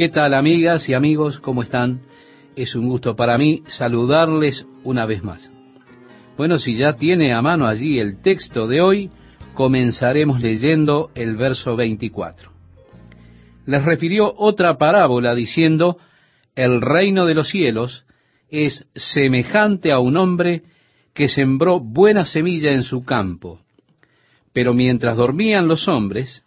¿Qué tal amigas y amigos? ¿Cómo están? Es un gusto para mí saludarles una vez más. Bueno, si ya tiene a mano allí el texto de hoy, comenzaremos leyendo el verso 24. Les refirió otra parábola diciendo, el reino de los cielos es semejante a un hombre que sembró buena semilla en su campo. Pero mientras dormían los hombres,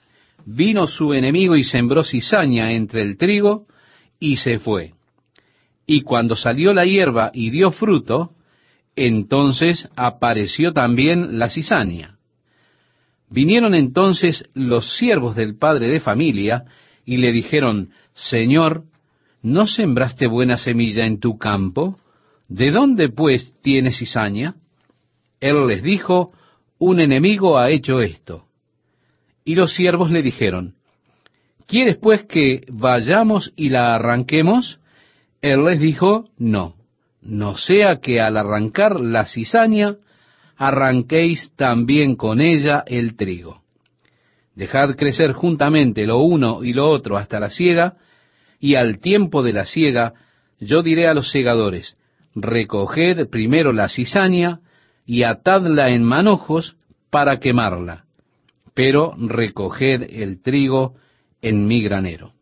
vino su enemigo y sembró cizaña entre el trigo y se fue. Y cuando salió la hierba y dio fruto, entonces apareció también la cizaña. Vinieron entonces los siervos del padre de familia y le dijeron, Señor, ¿no sembraste buena semilla en tu campo? ¿De dónde pues tienes cizaña? Él les dijo, un enemigo ha hecho esto. Y los siervos le dijeron, ¿quieres pues que vayamos y la arranquemos? Él les dijo, no, no sea que al arrancar la cizaña, arranquéis también con ella el trigo. Dejad crecer juntamente lo uno y lo otro hasta la siega, y al tiempo de la siega yo diré a los segadores, recoged primero la cizaña y atadla en manojos para quemarla, pero recoged el trigo en mi granero.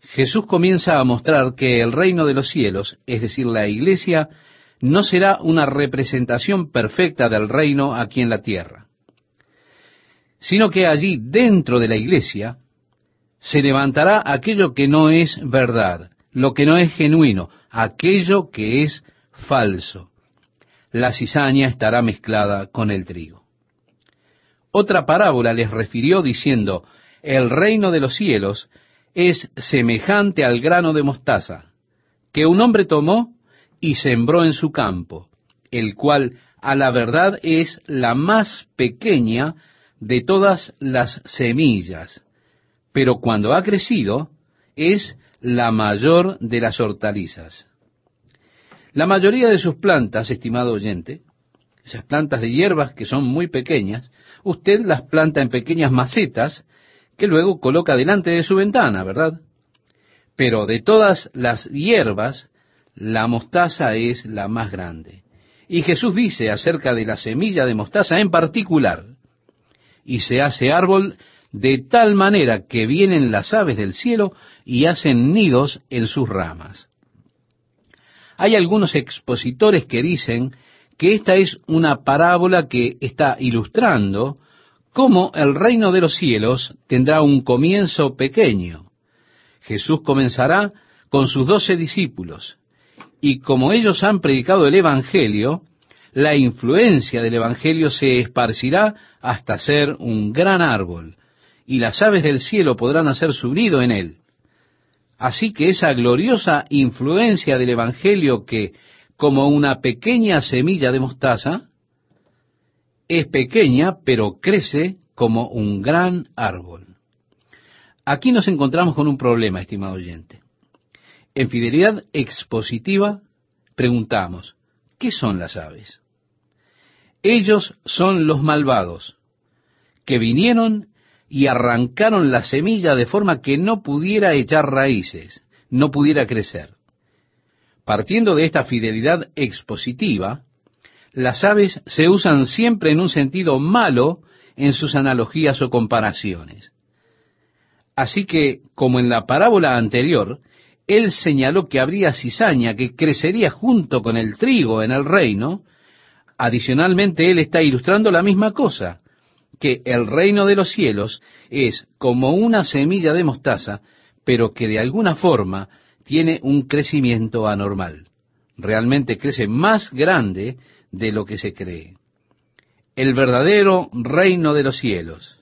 Jesús comienza a mostrar que el reino de los cielos, es decir, la iglesia, no será una representación perfecta del reino aquí en la tierra, sino que allí dentro de la iglesia se levantará aquello que no es verdad, lo que no es genuino, aquello que es falso. La cizaña estará mezclada con el trigo. Otra parábola les refirió diciendo, el reino de los cielos es semejante al grano de mostaza, que un hombre tomó y sembró en su campo, el cual a la verdad es la más pequeña de todas las semillas, pero cuando ha crecido es la mayor de las hortalizas. La mayoría de sus plantas, estimado oyente, esas plantas de hierbas que son muy pequeñas, usted las planta en pequeñas macetas que luego coloca delante de su ventana, ¿verdad? Pero de todas las hierbas, la mostaza es la más grande. Y Jesús dice acerca de la semilla de mostaza en particular, y se hace árbol de tal manera que vienen las aves del cielo y hacen nidos en sus ramas. Hay algunos expositores que dicen que esta es una parábola que está ilustrando cómo el reino de los cielos tendrá un comienzo pequeño. Jesús comenzará con sus doce discípulos, y como ellos han predicado el Evangelio, la influencia del Evangelio se esparcirá hasta ser un gran árbol, y las aves del cielo podrán hacer su nido en él. Así que esa gloriosa influencia del Evangelio que, como una pequeña semilla de mostaza, es pequeña pero crece como un gran árbol. Aquí nos encontramos con un problema, estimado oyente. En fidelidad expositiva preguntamos, ¿qué son las aves? Ellos son los malvados, que vinieron y arrancaron la semilla de forma que no pudiera echar raíces, no pudiera crecer. Partiendo de esta fidelidad expositiva, las aves se usan siempre en un sentido malo en sus analogías o comparaciones. Así que, como en la parábola anterior, él señaló que habría cizaña que crecería junto con el trigo en el reino, adicionalmente él está ilustrando la misma cosa, que el reino de los cielos es como una semilla de mostaza, pero que de alguna forma tiene un crecimiento anormal. Realmente crece más grande de lo que se cree. El verdadero reino de los cielos.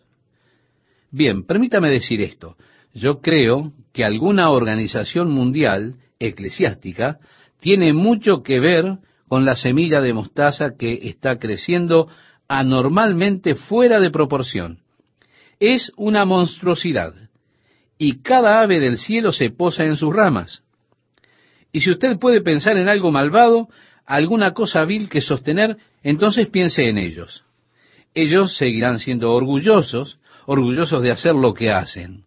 Bien, permítame decir esto. Yo creo que alguna organización mundial eclesiástica tiene mucho que ver con la semilla de mostaza que está creciendo anormalmente fuera de proporción. Es una monstruosidad. Y cada ave del cielo se posa en sus ramas. Y si usted puede pensar en algo malvado, alguna cosa vil que sostener, entonces piense en ellos. Ellos seguirán siendo orgullosos, orgullosos de hacer lo que hacen.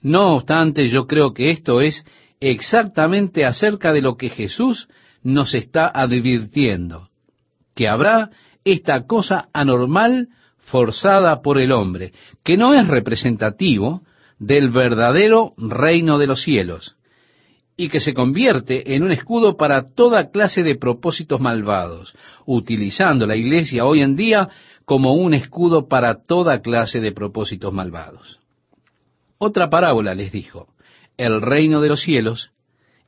No obstante, yo creo que esto es exactamente acerca de lo que Jesús nos está advirtiendo, que habrá esta cosa anormal forzada por el hombre, que no es representativo del verdadero reino de los cielos, y que se convierte en un escudo para toda clase de propósitos malvados, utilizando la iglesia hoy en día como un escudo para toda clase de propósitos malvados. Otra parábola les dijo, el reino de los cielos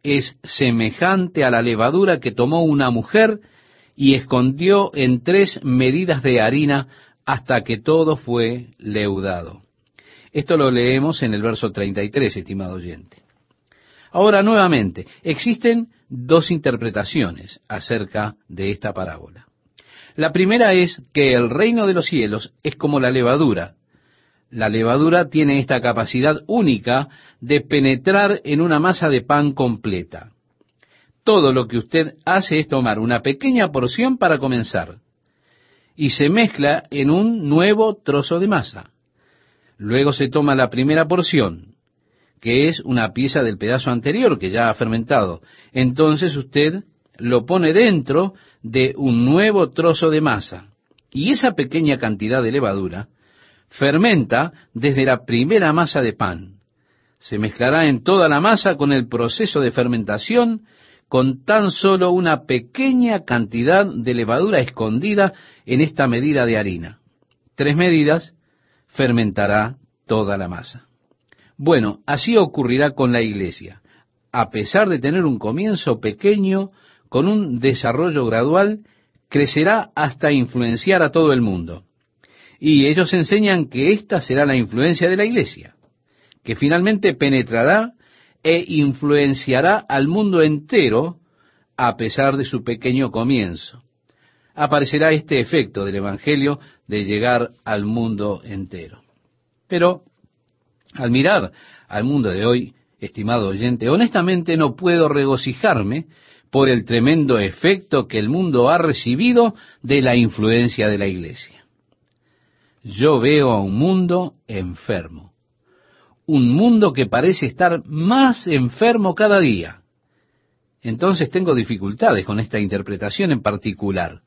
es semejante a la levadura que tomó una mujer y escondió en tres medidas de harina hasta que todo fue leudado. Esto lo leemos en el verso 33, estimado oyente. Ahora, nuevamente, existen dos interpretaciones acerca de esta parábola. La primera es que el reino de los cielos es como la levadura. La levadura tiene esta capacidad única de penetrar en una masa de pan completa. Todo lo que usted hace es tomar una pequeña porción para comenzar y se mezcla en un nuevo trozo de masa. Luego se toma la primera porción, que es una pieza del pedazo anterior que ya ha fermentado. Entonces usted lo pone dentro de un nuevo trozo de masa. Y esa pequeña cantidad de levadura fermenta desde la primera masa de pan. Se mezclará en toda la masa con el proceso de fermentación con tan solo una pequeña cantidad de levadura escondida en esta medida de harina. Tres medidas fermentará toda la masa. Bueno, así ocurrirá con la iglesia. A pesar de tener un comienzo pequeño, con un desarrollo gradual, crecerá hasta influenciar a todo el mundo. Y ellos enseñan que esta será la influencia de la iglesia, que finalmente penetrará e influenciará al mundo entero a pesar de su pequeño comienzo. Aparecerá este efecto del Evangelio de llegar al mundo entero. Pero al mirar al mundo de hoy, estimado oyente, honestamente no puedo regocijarme por el tremendo efecto que el mundo ha recibido de la influencia de la iglesia. Yo veo a un mundo enfermo, un mundo que parece estar más enfermo cada día. Entonces tengo dificultades con esta interpretación en particular.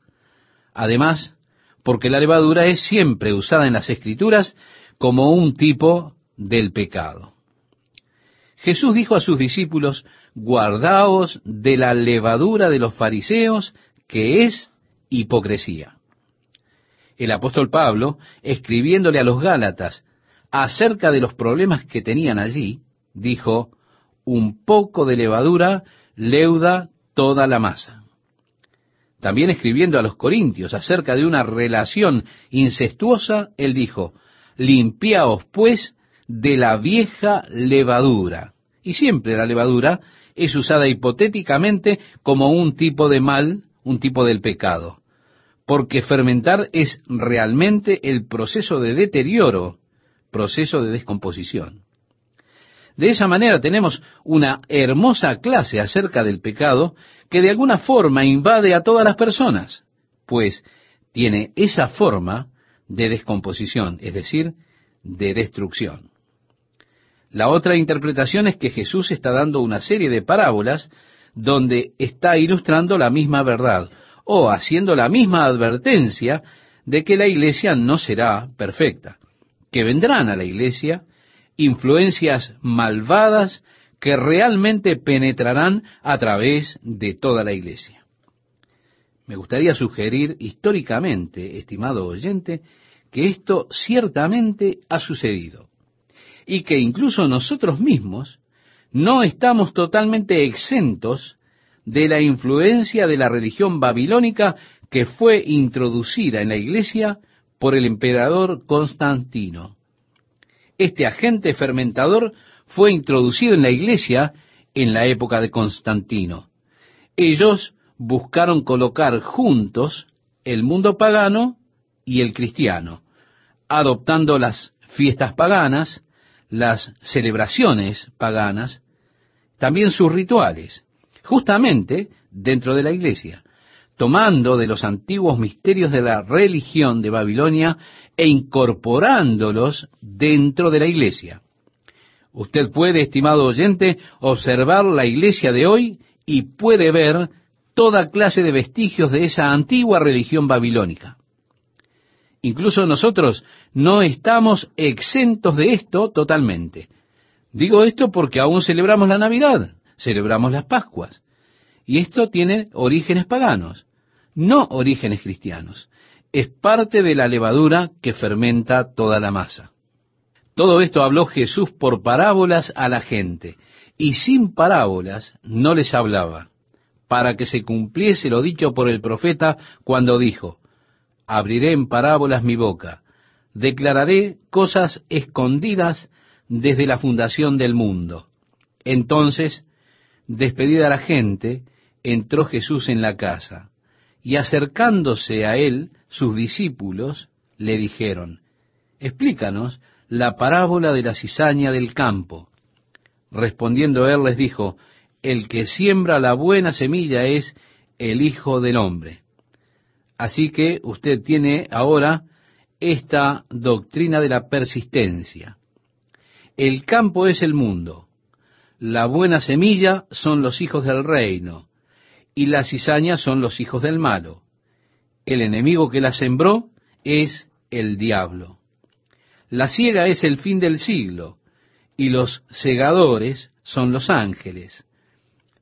Además, porque la levadura es siempre usada en las escrituras como un tipo del pecado. Jesús dijo a sus discípulos, guardaos de la levadura de los fariseos, que es hipocresía. El apóstol Pablo, escribiéndole a los Gálatas acerca de los problemas que tenían allí, dijo, un poco de levadura leuda toda la masa. También escribiendo a los Corintios acerca de una relación incestuosa, él dijo, limpiaos pues de la vieja levadura. Y siempre la levadura es usada hipotéticamente como un tipo de mal, un tipo del pecado, porque fermentar es realmente el proceso de deterioro, proceso de descomposición. De esa manera tenemos una hermosa clase acerca del pecado que de alguna forma invade a todas las personas, pues tiene esa forma de descomposición, es decir, de destrucción. La otra interpretación es que Jesús está dando una serie de parábolas donde está ilustrando la misma verdad o haciendo la misma advertencia de que la iglesia no será perfecta, que vendrán a la iglesia influencias malvadas que realmente penetrarán a través de toda la iglesia. Me gustaría sugerir históricamente, estimado oyente, que esto ciertamente ha sucedido y que incluso nosotros mismos no estamos totalmente exentos de la influencia de la religión babilónica que fue introducida en la iglesia por el emperador Constantino. Este agente fermentador fue introducido en la iglesia en la época de Constantino. Ellos buscaron colocar juntos el mundo pagano y el cristiano, adoptando las fiestas paganas, las celebraciones paganas, también sus rituales, justamente dentro de la iglesia, tomando de los antiguos misterios de la religión de Babilonia e incorporándolos dentro de la iglesia. Usted puede, estimado oyente, observar la iglesia de hoy y puede ver toda clase de vestigios de esa antigua religión babilónica. Incluso nosotros no estamos exentos de esto totalmente. Digo esto porque aún celebramos la Navidad, celebramos las Pascuas, y esto tiene orígenes paganos, no orígenes cristianos. Es parte de la levadura que fermenta toda la masa. Todo esto habló Jesús por parábolas a la gente, y sin parábolas no les hablaba, para que se cumpliese lo dicho por el profeta cuando dijo, abriré en parábolas mi boca, declararé cosas escondidas desde la fundación del mundo. Entonces, despedida la gente, entró Jesús en la casa, y acercándose a él, sus discípulos le dijeron, explícanos la parábola de la cizaña del campo. Respondiendo él les dijo, el que siembra la buena semilla es el Hijo del Hombre. Así que usted tiene ahora esta doctrina de la persistencia. El campo es el mundo, la buena semilla son los hijos del reino, y la cizaña son los hijos del malo. El enemigo que la sembró es el diablo. La ciega es el fin del siglo, y los segadores son los ángeles.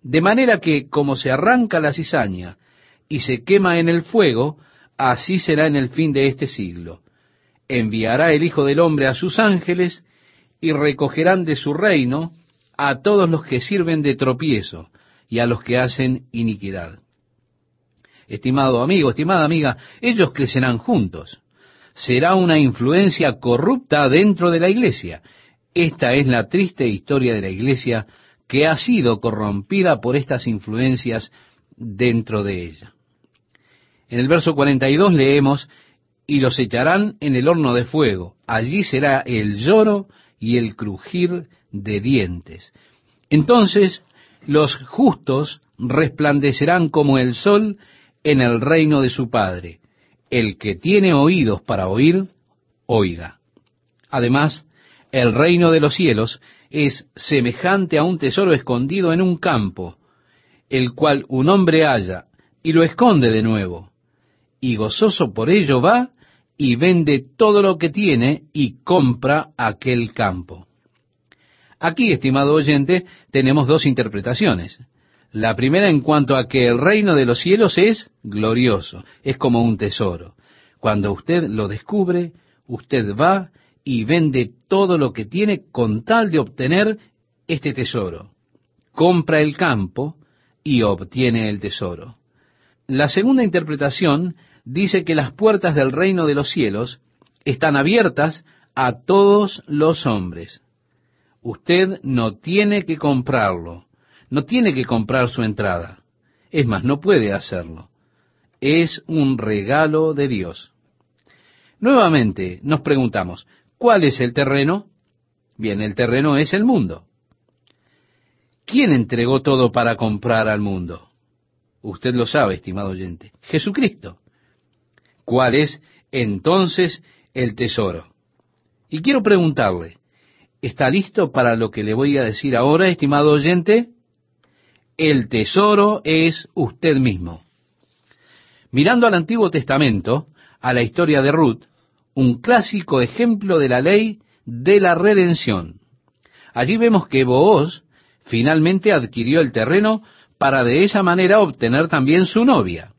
De manera que como se arranca la cizaña y se quema en el fuego, así será en el fin de este siglo. Enviará el Hijo del Hombre a sus ángeles y recogerán de su reino a todos los que sirven de tropiezo y a los que hacen iniquidad. Estimado amigo, estimada amiga, ellos crecerán juntos será una influencia corrupta dentro de la iglesia. Esta es la triste historia de la iglesia que ha sido corrompida por estas influencias dentro de ella. En el verso 42 leemos, y los echarán en el horno de fuego, allí será el lloro y el crujir de dientes. Entonces los justos resplandecerán como el sol en el reino de su Padre el que tiene oídos para oír, oiga. Además, el reino de los cielos es semejante a un tesoro escondido en un campo, el cual un hombre halla y lo esconde de nuevo, y gozoso por ello va y vende todo lo que tiene y compra aquel campo. Aquí, estimado oyente, tenemos dos interpretaciones. La primera en cuanto a que el reino de los cielos es glorioso, es como un tesoro. Cuando usted lo descubre, usted va y vende todo lo que tiene con tal de obtener este tesoro. Compra el campo y obtiene el tesoro. La segunda interpretación dice que las puertas del reino de los cielos están abiertas a todos los hombres. Usted no tiene que comprarlo no tiene que comprar su entrada. Es más, no puede hacerlo. Es un regalo de Dios. Nuevamente nos preguntamos, ¿cuál es el terreno? Bien, el terreno es el mundo. ¿Quién entregó todo para comprar al mundo? Usted lo sabe, estimado oyente. Jesucristo. ¿Cuál es entonces el tesoro? Y quiero preguntarle, ¿está listo para lo que le voy a decir ahora, estimado oyente? el tesoro es usted mismo. Mirando al Antiguo Testamento, a la historia de Ruth, un clásico ejemplo de la ley de la redención. Allí vemos que Booz finalmente adquirió el terreno para de esa manera obtener también su novia.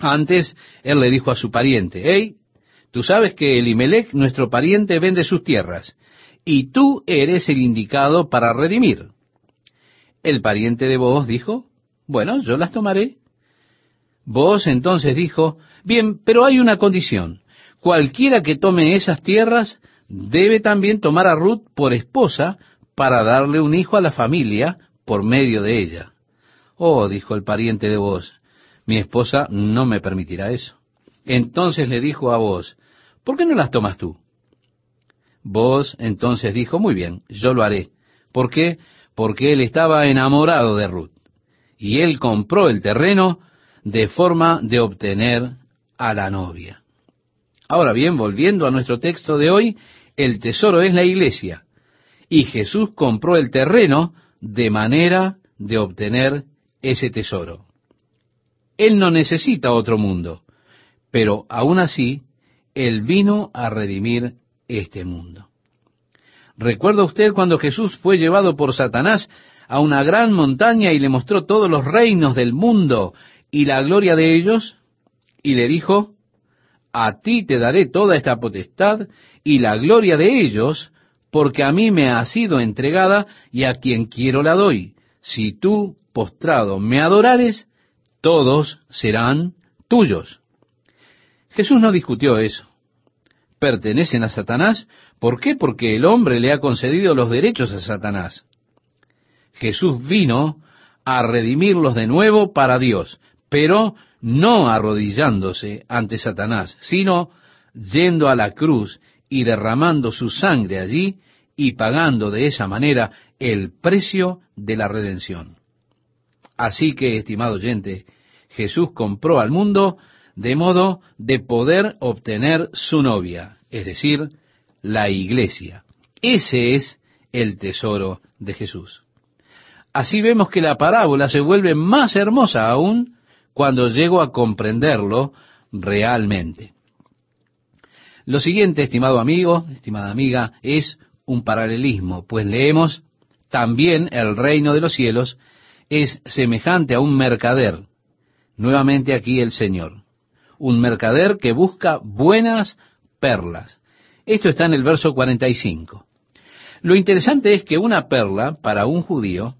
Antes, él le dijo a su pariente, hey, tú sabes que Elimelech, nuestro pariente, vende sus tierras, y tú eres el indicado para redimir. El pariente de Boaz dijo, bueno, yo las tomaré. Boaz entonces dijo, bien, pero hay una condición. Cualquiera que tome esas tierras debe también tomar a Ruth por esposa para darle un hijo a la familia por medio de ella. Oh, dijo el pariente de Boaz, mi esposa no me permitirá eso. Entonces le dijo a Boaz, ¿por qué no las tomas tú? Boaz entonces dijo, muy bien, yo lo haré. ¿Por qué? porque él estaba enamorado de Ruth. Y él compró el terreno de forma de obtener a la novia. Ahora bien, volviendo a nuestro texto de hoy, el tesoro es la iglesia. y Jesús compró el terreno de manera de obtener ese tesoro. Él no necesita otro mundo, pero aún así, Él vino a redimir este mundo. ¿Recuerda usted cuando Jesús fue llevado por Satanás a una gran montaña y le mostró todos los reinos del mundo y la gloria de ellos? Y le dijo, a ti te daré toda esta potestad y la gloria de ellos, porque a mí me ha sido entregada y a quien quiero la doy. Si tú, postrado, me adorares, todos serán tuyos. Jesús no discutió eso. Pertenecen a Satanás. ¿Por qué? Porque el hombre le ha concedido los derechos a Satanás. Jesús vino a redimirlos de nuevo para Dios, pero no arrodillándose ante Satanás, sino yendo a la cruz y derramando su sangre allí y pagando de esa manera el precio de la redención. Así que, estimado oyente, Jesús compró al mundo de modo de poder obtener su novia, es decir, la iglesia. Ese es el tesoro de Jesús. Así vemos que la parábola se vuelve más hermosa aún cuando llego a comprenderlo realmente. Lo siguiente, estimado amigo, estimada amiga, es un paralelismo, pues leemos también el reino de los cielos es semejante a un mercader. Nuevamente aquí el Señor. Un mercader que busca buenas perlas. Esto está en el verso 45. Lo interesante es que una perla para un judío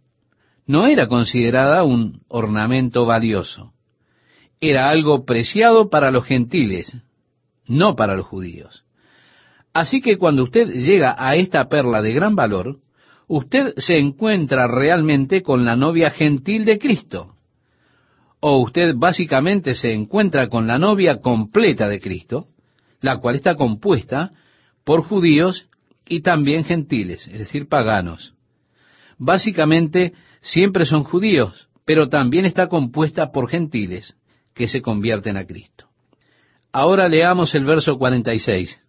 no era considerada un ornamento valioso. Era algo preciado para los gentiles, no para los judíos. Así que cuando usted llega a esta perla de gran valor, usted se encuentra realmente con la novia gentil de Cristo. O usted básicamente se encuentra con la novia completa de Cristo, la cual está compuesta por judíos y también gentiles, es decir, paganos. Básicamente siempre son judíos, pero también está compuesta por gentiles que se convierten a Cristo. Ahora leamos el verso 46.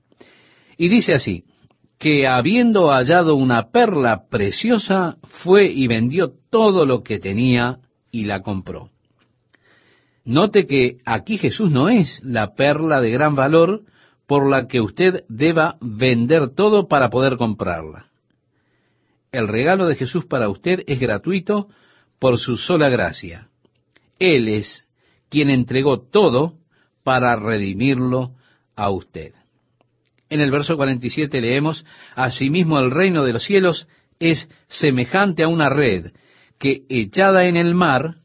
Y dice así, que habiendo hallado una perla preciosa, fue y vendió todo lo que tenía y la compró. Note que aquí Jesús no es la perla de gran valor por la que usted deba vender todo para poder comprarla el regalo de Jesús para usted es gratuito por su sola gracia. Él es quien entregó todo para redimirlo a usted. En el verso 47 leemos, Asimismo el reino de los cielos es semejante a una red que echada en el mar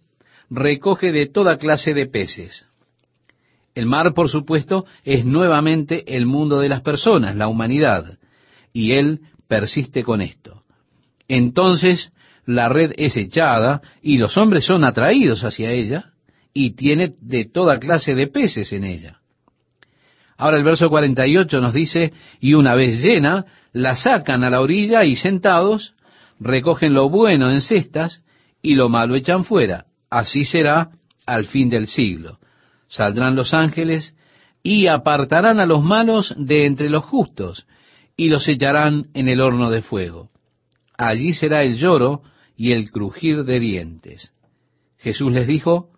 recoge de toda clase de peces. El mar, por supuesto, es nuevamente el mundo de las personas, la humanidad, y él persiste con esto entonces la red es echada y los hombres son atraídos hacia ella y tiene de toda clase de peces en ella. Ahora el verso 48 nos dice, y una vez llena, la sacan a la orilla y sentados, recogen lo bueno en cestas y lo malo echan fuera. Así será al fin del siglo. Saldrán los ángeles y apartarán a los malos de entre los justos y los echarán en el horno de fuego allí será el lloro y el crujir de dientes. Jesús les dijo,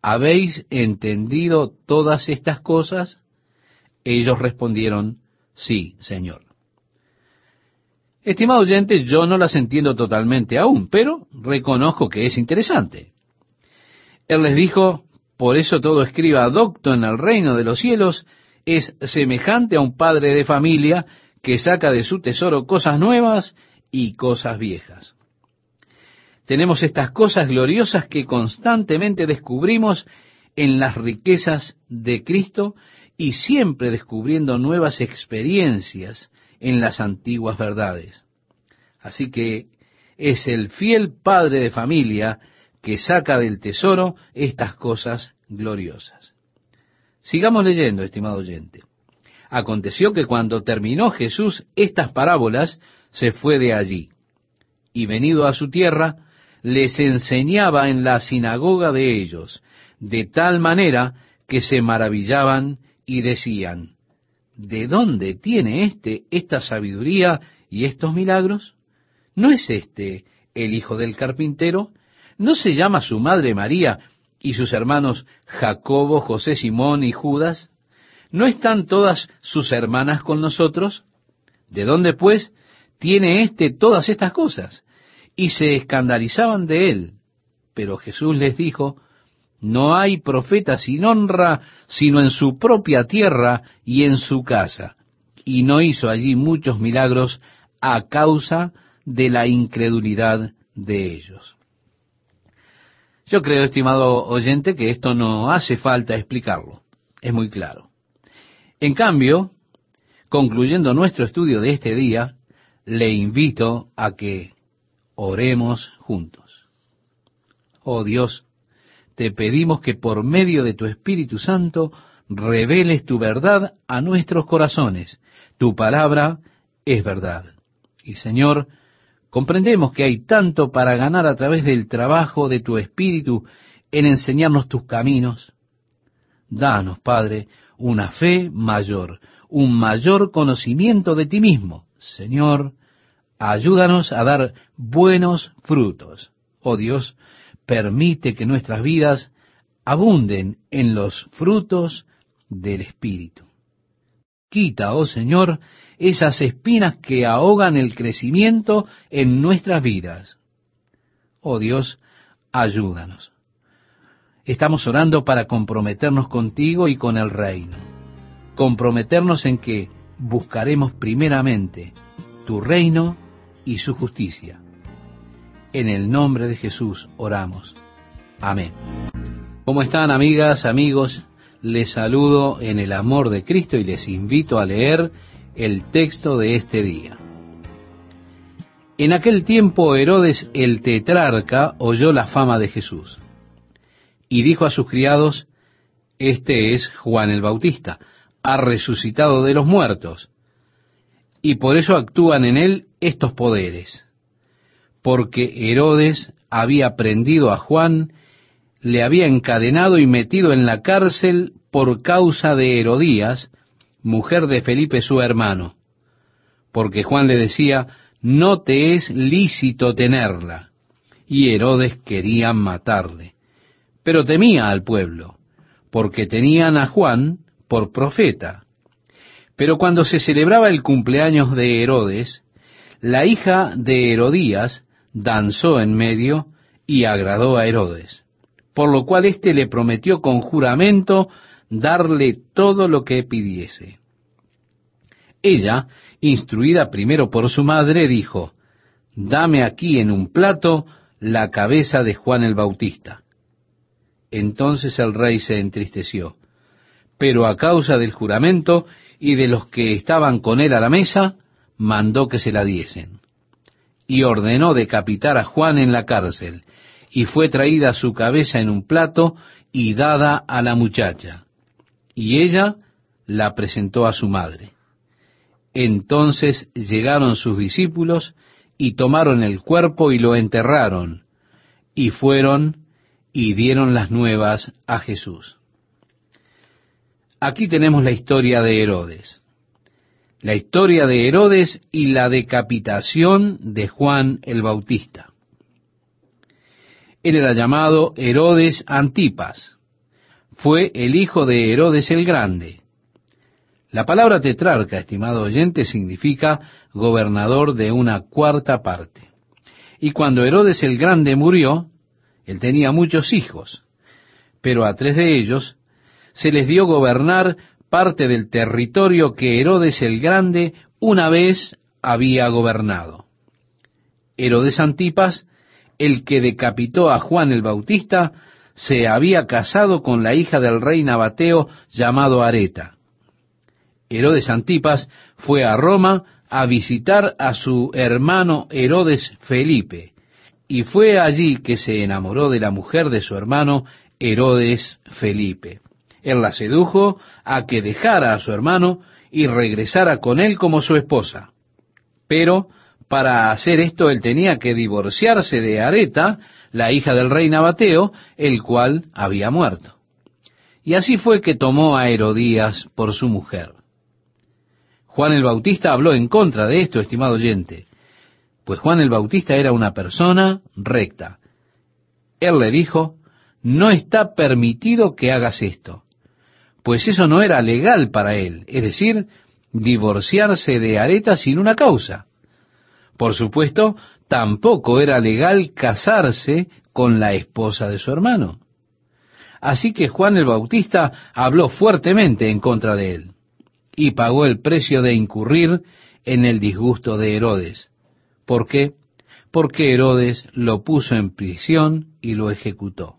¿habéis entendido todas estas cosas? Ellos respondieron, sí, Señor. Estimado oyente, yo no las entiendo totalmente aún, pero reconozco que es interesante. Él les dijo, por eso todo escriba docto en el reino de los cielos es semejante a un padre de familia que saca de su tesoro cosas nuevas y cosas viejas. Tenemos estas cosas gloriosas que constantemente descubrimos en las riquezas de Cristo y siempre descubriendo nuevas experiencias en las antiguas verdades. Así que es el fiel padre de familia que saca del tesoro estas cosas gloriosas. Sigamos leyendo, estimado oyente. Aconteció que cuando terminó Jesús estas parábolas, se fue de allí. Y venido a su tierra, les enseñaba en la sinagoga de ellos, de tal manera que se maravillaban y decían, ¿de dónde tiene éste esta sabiduría y estos milagros? ¿No es este el hijo del carpintero? ¿No se llama su madre María y sus hermanos Jacobo, José, Simón y Judas? ¿No están todas sus hermanas con nosotros? ¿De dónde, pues, tiene éste todas estas cosas? Y se escandalizaban de él. Pero Jesús les dijo, no hay profeta sin honra sino en su propia tierra y en su casa. Y no hizo allí muchos milagros a causa de la incredulidad de ellos. Yo creo, estimado oyente, que esto no hace falta explicarlo. Es muy claro. En cambio, concluyendo nuestro estudio de este día, le invito a que oremos juntos. Oh Dios, te pedimos que por medio de tu Espíritu Santo reveles tu verdad a nuestros corazones. Tu palabra es verdad. Y Señor, comprendemos que hay tanto para ganar a través del trabajo de tu Espíritu en enseñarnos tus caminos. Danos, Padre, una fe mayor, un mayor conocimiento de ti mismo. Señor, ayúdanos a dar buenos frutos. Oh Dios, permite que nuestras vidas abunden en los frutos del Espíritu. Quita, oh Señor, esas espinas que ahogan el crecimiento en nuestras vidas. Oh Dios, ayúdanos. Estamos orando para comprometernos contigo y con el reino. Comprometernos en que buscaremos primeramente tu reino y su justicia en el nombre de Jesús oramos. Amén. ¿Cómo están amigas, amigos? Les saludo en el amor de Cristo y les invito a leer el texto de este día. En aquel tiempo Herodes el tetrarca oyó la fama de Jesús y dijo a sus criados, Este es Juan el Bautista, ha resucitado de los muertos, y por eso actúan en él estos poderes porque Herodes había prendido a Juan, le había encadenado y metido en la cárcel por causa de Herodías, mujer de Felipe su hermano, porque Juan le decía, no te es lícito tenerla. Y Herodes quería matarle, pero temía al pueblo, porque tenían a Juan por profeta. Pero cuando se celebraba el cumpleaños de Herodes, la hija de Herodías danzó en medio y agradó a Herodes, por lo cual éste le prometió con juramento darle todo lo que pidiese. Ella, instruida primero por su madre, dijo, Dame aquí en un plato la cabeza de Juan el Bautista. Entonces el rey se entristeció, pero a causa del juramento y de los que estaban con él a la mesa, mandó que se la diesen y ordenó decapitar a Juan en la cárcel, y fue traída su cabeza en un plato y dada a la muchacha, y ella la presentó a su madre. Entonces llegaron sus discípulos y tomaron el cuerpo y lo enterraron, y fueron y dieron las nuevas a Jesús. Aquí tenemos la historia de Herodes la historia de Herodes y la decapitación de Juan el Bautista. Él era llamado Herodes Antipas. Fue el hijo de Herodes el Grande. La palabra tetrarca, estimado oyente, significa gobernador de una cuarta parte. Y cuando Herodes el Grande murió, él tenía muchos hijos, pero a tres de ellos se les dio gobernar parte del territorio que Herodes el Grande una vez había gobernado. Herodes Antipas, el que decapitó a Juan el Bautista, se había casado con la hija del rey Nabateo llamado Areta. Herodes Antipas fue a Roma a visitar a su hermano Herodes Felipe, y fue allí que se enamoró de la mujer de su hermano Herodes Felipe. Él la sedujo a que dejara a su hermano y regresara con él como su esposa. Pero para hacer esto él tenía que divorciarse de Areta, la hija del rey Nabateo, el cual había muerto. Y así fue que tomó a Herodías por su mujer. Juan el Bautista habló en contra de esto, estimado oyente. pues Juan el Bautista era una persona recta. Él le dijo, no está permitido que hagas esto, pues eso no era legal para él, es decir, divorciarse de Areta sin una causa. Por supuesto, tampoco era legal casarse con la esposa de su hermano. Así que Juan el Bautista habló fuertemente en contra de él y pagó el precio de incurrir en el disgusto de Herodes. ¿Por qué? Porque Herodes lo puso en prisión y lo ejecutó.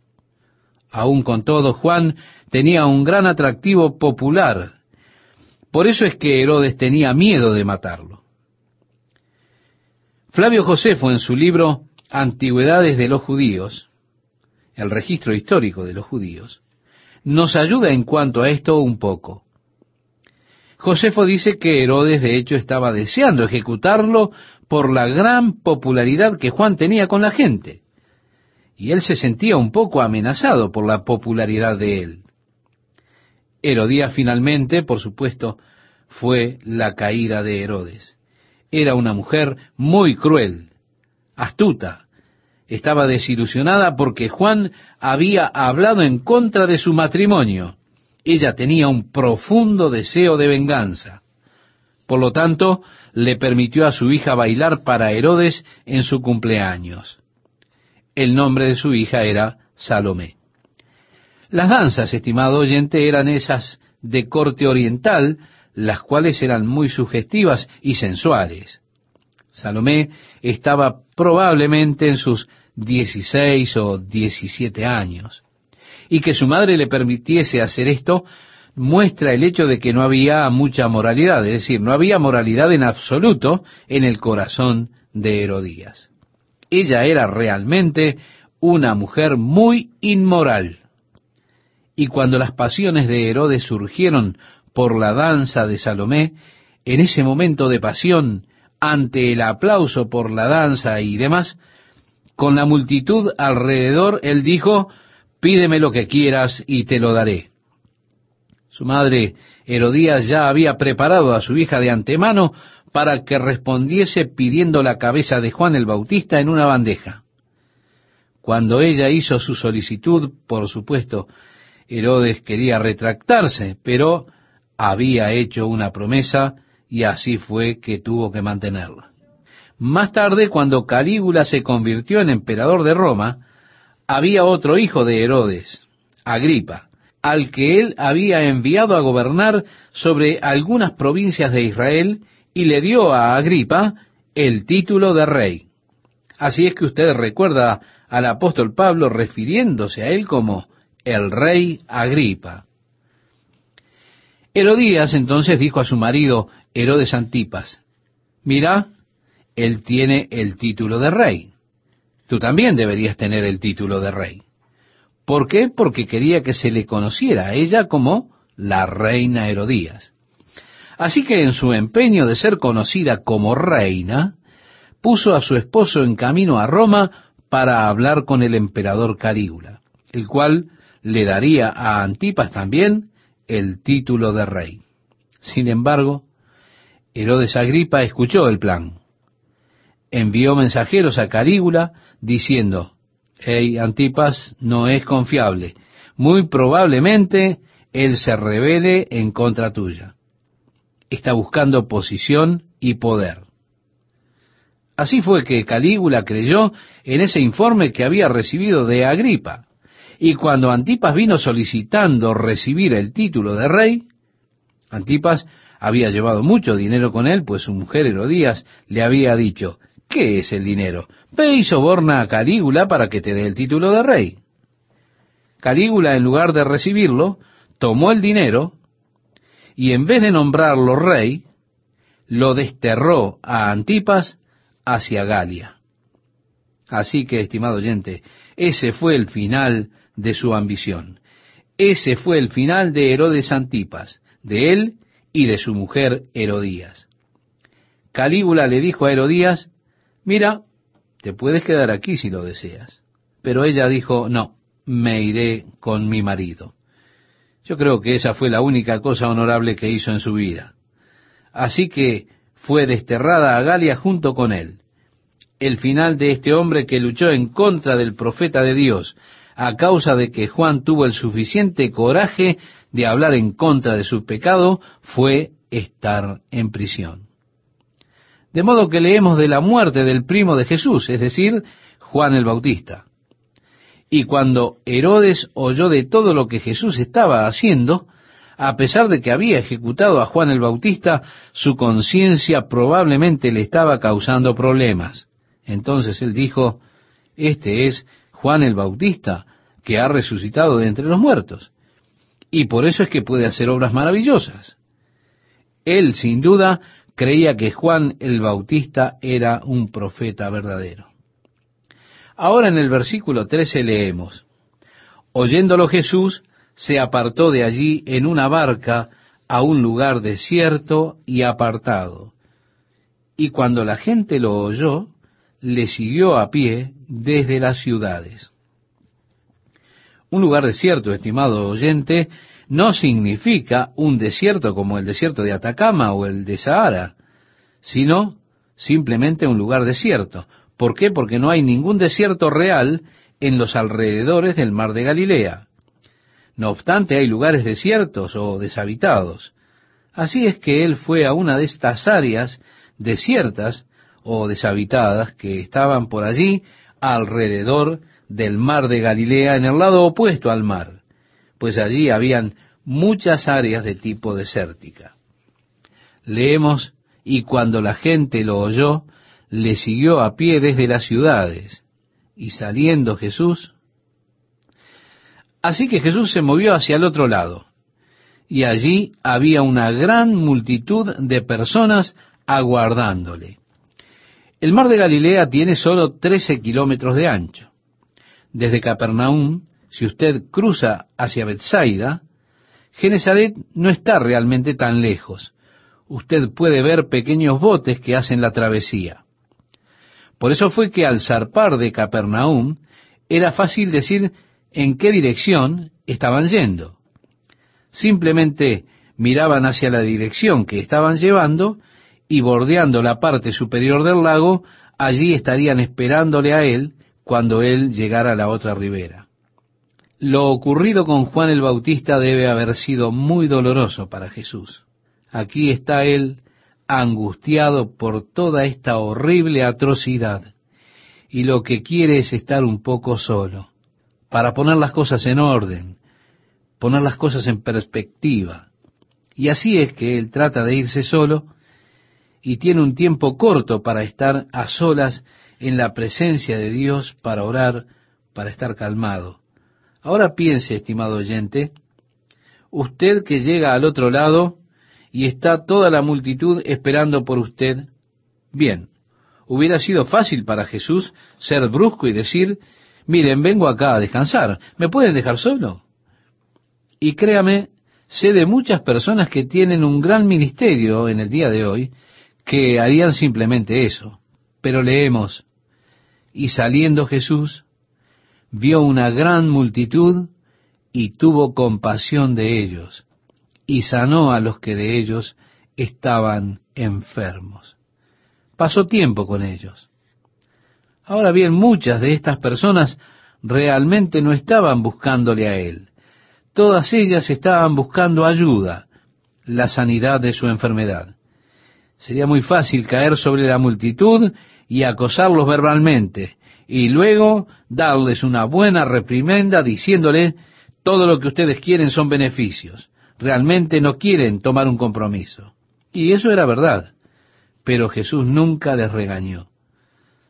Aún con todo, Juan tenía un gran atractivo popular. Por eso es que Herodes tenía miedo de matarlo. Flavio Josefo en su libro Antigüedades de los Judíos, el registro histórico de los judíos, nos ayuda en cuanto a esto un poco. Josefo dice que Herodes de hecho estaba deseando ejecutarlo por la gran popularidad que Juan tenía con la gente. Y él se sentía un poco amenazado por la popularidad de él. Herodías finalmente, por supuesto, fue la caída de Herodes. Era una mujer muy cruel, astuta. Estaba desilusionada porque Juan había hablado en contra de su matrimonio. Ella tenía un profundo deseo de venganza. Por lo tanto, le permitió a su hija bailar para Herodes en su cumpleaños. El nombre de su hija era Salomé. Las danzas, estimado oyente, eran esas de corte oriental, las cuales eran muy sugestivas y sensuales. Salomé estaba probablemente en sus dieciséis o diecisiete años. Y que su madre le permitiese hacer esto muestra el hecho de que no había mucha moralidad, es decir, no había moralidad en absoluto en el corazón de Herodías. Ella era realmente una mujer muy inmoral. Y cuando las pasiones de Herodes surgieron por la danza de Salomé, en ese momento de pasión, ante el aplauso por la danza y demás, con la multitud alrededor, él dijo, pídeme lo que quieras y te lo daré. Su madre Herodías ya había preparado a su hija de antemano para que respondiese pidiendo la cabeza de Juan el Bautista en una bandeja. Cuando ella hizo su solicitud, por supuesto, Herodes quería retractarse, pero había hecho una promesa y así fue que tuvo que mantenerla. Más tarde, cuando Calígula se convirtió en emperador de Roma, había otro hijo de Herodes, Agripa, al que él había enviado a gobernar sobre algunas provincias de Israel y le dio a Agripa el título de rey. Así es que usted recuerda al apóstol Pablo refiriéndose a él como el rey Agripa. Herodías entonces dijo a su marido Herodes Antipas, mira, él tiene el título de rey. Tú también deberías tener el título de rey. ¿Por qué? Porque quería que se le conociera a ella como la reina Herodías. Así que en su empeño de ser conocida como reina, puso a su esposo en camino a Roma para hablar con el emperador Calígula, el cual le daría a Antipas también el título de rey. Sin embargo, Herodes Agripa escuchó el plan. Envió mensajeros a Calígula diciendo, hey, Antipas no es confiable. Muy probablemente él se revele en contra tuya. Está buscando posición y poder. Así fue que Calígula creyó en ese informe que había recibido de Agripa. Y cuando Antipas vino solicitando recibir el título de rey, Antipas había llevado mucho dinero con él, pues su mujer Herodías le había dicho, ¿Qué es el dinero? Ve y soborna a Calígula para que te dé el título de rey. Calígula, en lugar de recibirlo, tomó el dinero y en vez de nombrarlo rey, lo desterró a Antipas hacia Galia. Así que, estimado oyente, ese fue el final de su ambición. Ese fue el final de Herodes Antipas, de él y de su mujer Herodías. Calígula le dijo a Herodías, mira, te puedes quedar aquí si lo deseas. Pero ella dijo, no, me iré con mi marido. Yo creo que esa fue la única cosa honorable que hizo en su vida. Así que fue desterrada a Galia junto con él. El final de este hombre que luchó en contra del profeta de Dios, a causa de que Juan tuvo el suficiente coraje de hablar en contra de su pecado, fue estar en prisión. De modo que leemos de la muerte del primo de Jesús, es decir, Juan el Bautista. Y cuando Herodes oyó de todo lo que Jesús estaba haciendo, a pesar de que había ejecutado a Juan el Bautista, su conciencia probablemente le estaba causando problemas. Entonces él dijo, este es Juan el Bautista, que ha resucitado de entre los muertos. Y por eso es que puede hacer obras maravillosas. Él, sin duda, creía que Juan el Bautista era un profeta verdadero. Ahora en el versículo 13 leemos, Oyéndolo Jesús, se apartó de allí en una barca a un lugar desierto y apartado. Y cuando la gente lo oyó, le siguió a pie desde las ciudades. Un lugar desierto, estimado oyente, no significa un desierto como el desierto de Atacama o el de Sahara, sino simplemente un lugar desierto. ¿Por qué? Porque no hay ningún desierto real en los alrededores del mar de Galilea. No obstante, hay lugares desiertos o deshabitados. Así es que él fue a una de estas áreas desiertas o deshabitadas que estaban por allí alrededor del mar de Galilea en el lado opuesto al mar, pues allí habían muchas áreas de tipo desértica. Leemos, y cuando la gente lo oyó, le siguió a pie desde las ciudades, y saliendo Jesús, así que Jesús se movió hacia el otro lado, y allí había una gran multitud de personas aguardándole. El mar de Galilea tiene solo 13 kilómetros de ancho. Desde Capernaum, si usted cruza hacia Bethsaida, Genesaret no está realmente tan lejos. Usted puede ver pequeños botes que hacen la travesía. Por eso fue que al zarpar de Capernaum era fácil decir en qué dirección estaban yendo. Simplemente miraban hacia la dirección que estaban llevando y bordeando la parte superior del lago, allí estarían esperándole a él cuando él llegara a la otra ribera. Lo ocurrido con Juan el Bautista debe haber sido muy doloroso para Jesús. Aquí está él angustiado por toda esta horrible atrocidad y lo que quiere es estar un poco solo, para poner las cosas en orden, poner las cosas en perspectiva. Y así es que él trata de irse solo y tiene un tiempo corto para estar a solas en la presencia de Dios, para orar, para estar calmado. Ahora piense, estimado oyente, usted que llega al otro lado, y está toda la multitud esperando por usted. Bien, hubiera sido fácil para Jesús ser brusco y decir, miren, vengo acá a descansar, ¿me pueden dejar solo? Y créame, sé de muchas personas que tienen un gran ministerio en el día de hoy, que harían simplemente eso. Pero leemos, y saliendo Jesús, vio una gran multitud y tuvo compasión de ellos y sanó a los que de ellos estaban enfermos. Pasó tiempo con ellos. Ahora bien, muchas de estas personas realmente no estaban buscándole a Él. Todas ellas estaban buscando ayuda, la sanidad de su enfermedad. Sería muy fácil caer sobre la multitud y acosarlos verbalmente, y luego darles una buena reprimenda diciéndole todo lo que ustedes quieren son beneficios realmente no quieren tomar un compromiso. Y eso era verdad, pero Jesús nunca les regañó.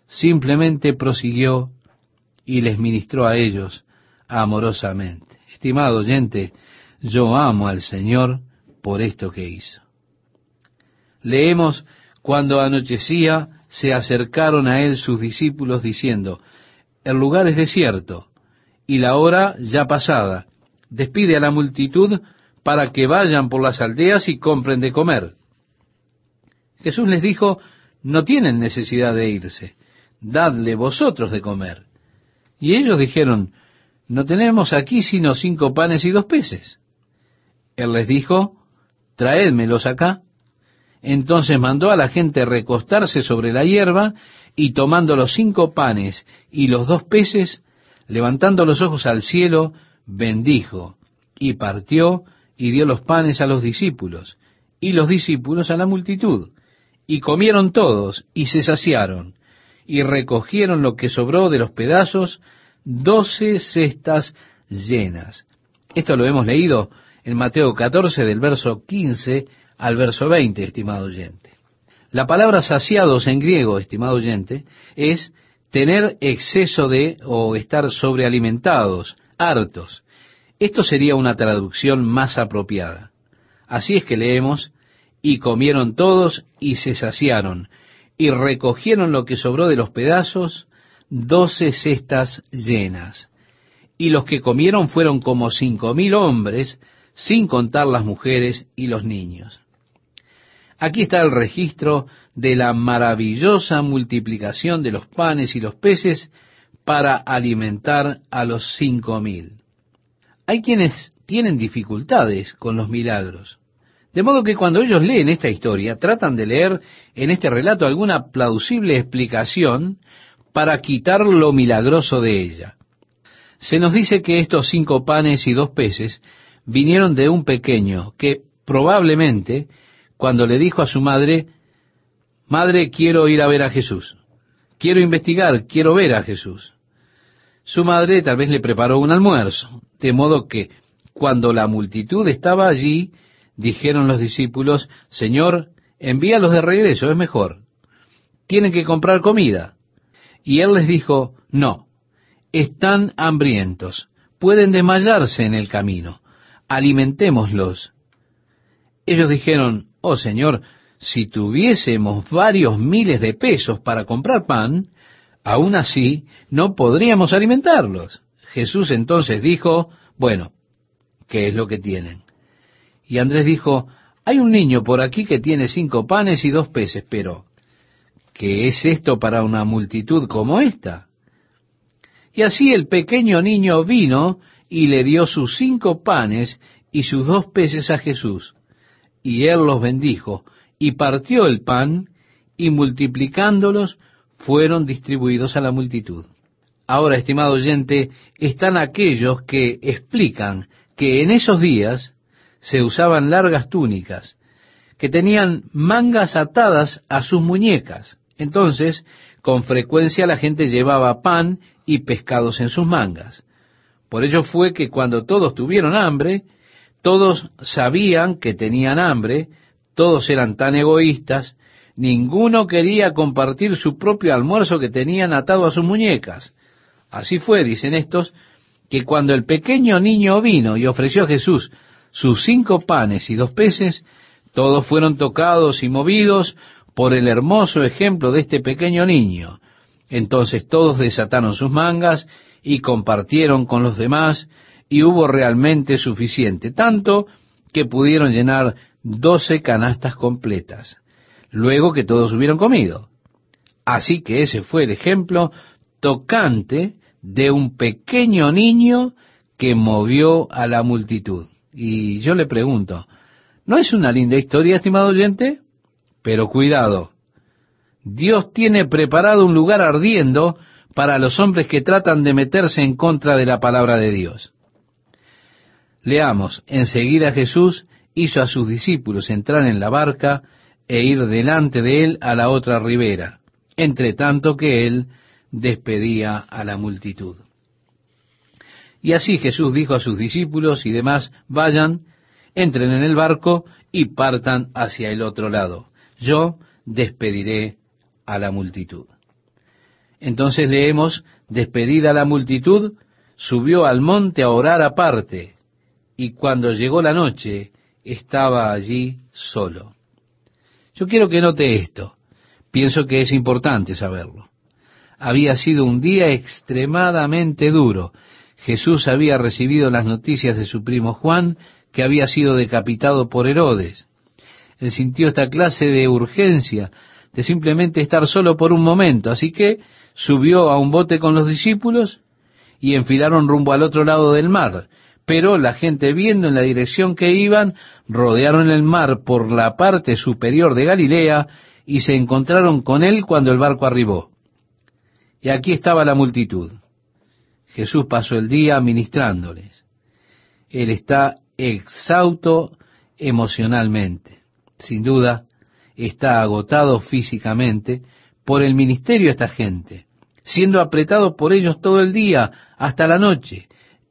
Simplemente prosiguió y les ministró a ellos amorosamente. Estimado oyente, yo amo al Señor por esto que hizo. Leemos, cuando anochecía, se acercaron a él sus discípulos diciendo, el lugar es desierto y la hora ya pasada. Despide a la multitud para que vayan por las aldeas y compren de comer. Jesús les dijo, no tienen necesidad de irse, dadle vosotros de comer. Y ellos dijeron, no tenemos aquí sino cinco panes y dos peces. Él les dijo, traédmelos acá. Entonces mandó a la gente recostarse sobre la hierba y tomando los cinco panes y los dos peces, levantando los ojos al cielo, bendijo y partió y dio los panes a los discípulos y los discípulos a la multitud. Y comieron todos y se saciaron y recogieron lo que sobró de los pedazos, doce cestas llenas. Esto lo hemos leído en Mateo 14 del verso 15 al verso 20, estimado oyente. La palabra saciados en griego, estimado oyente, es tener exceso de o estar sobrealimentados, hartos. Esto sería una traducción más apropiada. Así es que leemos, y comieron todos y se saciaron, y recogieron lo que sobró de los pedazos, doce cestas llenas. Y los que comieron fueron como cinco mil hombres, sin contar las mujeres y los niños. Aquí está el registro de la maravillosa multiplicación de los panes y los peces para alimentar a los cinco mil. Hay quienes tienen dificultades con los milagros. De modo que cuando ellos leen esta historia, tratan de leer en este relato alguna plausible explicación para quitar lo milagroso de ella. Se nos dice que estos cinco panes y dos peces vinieron de un pequeño que probablemente, cuando le dijo a su madre, Madre, quiero ir a ver a Jesús, quiero investigar, quiero ver a Jesús. Su madre tal vez le preparó un almuerzo, de modo que cuando la multitud estaba allí, dijeron los discípulos, Señor, envíalos de regreso, es mejor. Tienen que comprar comida. Y él les dijo, no, están hambrientos, pueden desmayarse en el camino, alimentémoslos. Ellos dijeron, oh Señor, si tuviésemos varios miles de pesos para comprar pan, aún así no podríamos alimentarlos. Jesús entonces dijo, bueno, ¿qué es lo que tienen? Y Andrés dijo, hay un niño por aquí que tiene cinco panes y dos peces, pero ¿qué es esto para una multitud como esta? Y así el pequeño niño vino y le dio sus cinco panes y sus dos peces a Jesús. Y él los bendijo, y partió el pan, y multiplicándolos, fueron distribuidos a la multitud. Ahora, estimado oyente, están aquellos que explican que en esos días se usaban largas túnicas, que tenían mangas atadas a sus muñecas. Entonces, con frecuencia la gente llevaba pan y pescados en sus mangas. Por ello fue que cuando todos tuvieron hambre, todos sabían que tenían hambre, todos eran tan egoístas, ninguno quería compartir su propio almuerzo que tenían atado a sus muñecas. Así fue, dicen estos, que cuando el pequeño niño vino y ofreció a Jesús sus cinco panes y dos peces, todos fueron tocados y movidos por el hermoso ejemplo de este pequeño niño. Entonces todos desataron sus mangas y compartieron con los demás, y hubo realmente suficiente, tanto que pudieron llenar doce canastas completas, luego que todos hubieron comido. Así que ese fue el ejemplo tocante de un pequeño niño que movió a la multitud. Y yo le pregunto, ¿no es una linda historia, estimado oyente? Pero cuidado, Dios tiene preparado un lugar ardiendo para los hombres que tratan de meterse en contra de la palabra de Dios. Leamos, enseguida Jesús hizo a sus discípulos entrar en la barca e ir delante de él a la otra ribera, entre tanto que él despedía a la multitud. Y así Jesús dijo a sus discípulos y demás, vayan, entren en el barco y partan hacia el otro lado. Yo despediré a la multitud. Entonces leemos, despedida la multitud, subió al monte a orar aparte, y cuando llegó la noche, estaba allí solo. Yo quiero que note esto. Pienso que es importante saberlo. Había sido un día extremadamente duro. Jesús había recibido las noticias de su primo Juan, que había sido decapitado por Herodes. Él sintió esta clase de urgencia, de simplemente estar solo por un momento, así que subió a un bote con los discípulos y enfilaron rumbo al otro lado del mar, Pero la gente viendo en la dirección que iban, rodearon el mar por la parte superior de Galilea y se encontraron con él cuando el barco arribó. Y aquí estaba la multitud. Jesús pasó el día ministrándoles. Él está exhausto emocionalmente. Sin duda, está agotado físicamente por el ministerio de esta gente, siendo apretado por ellos todo el día hasta la noche.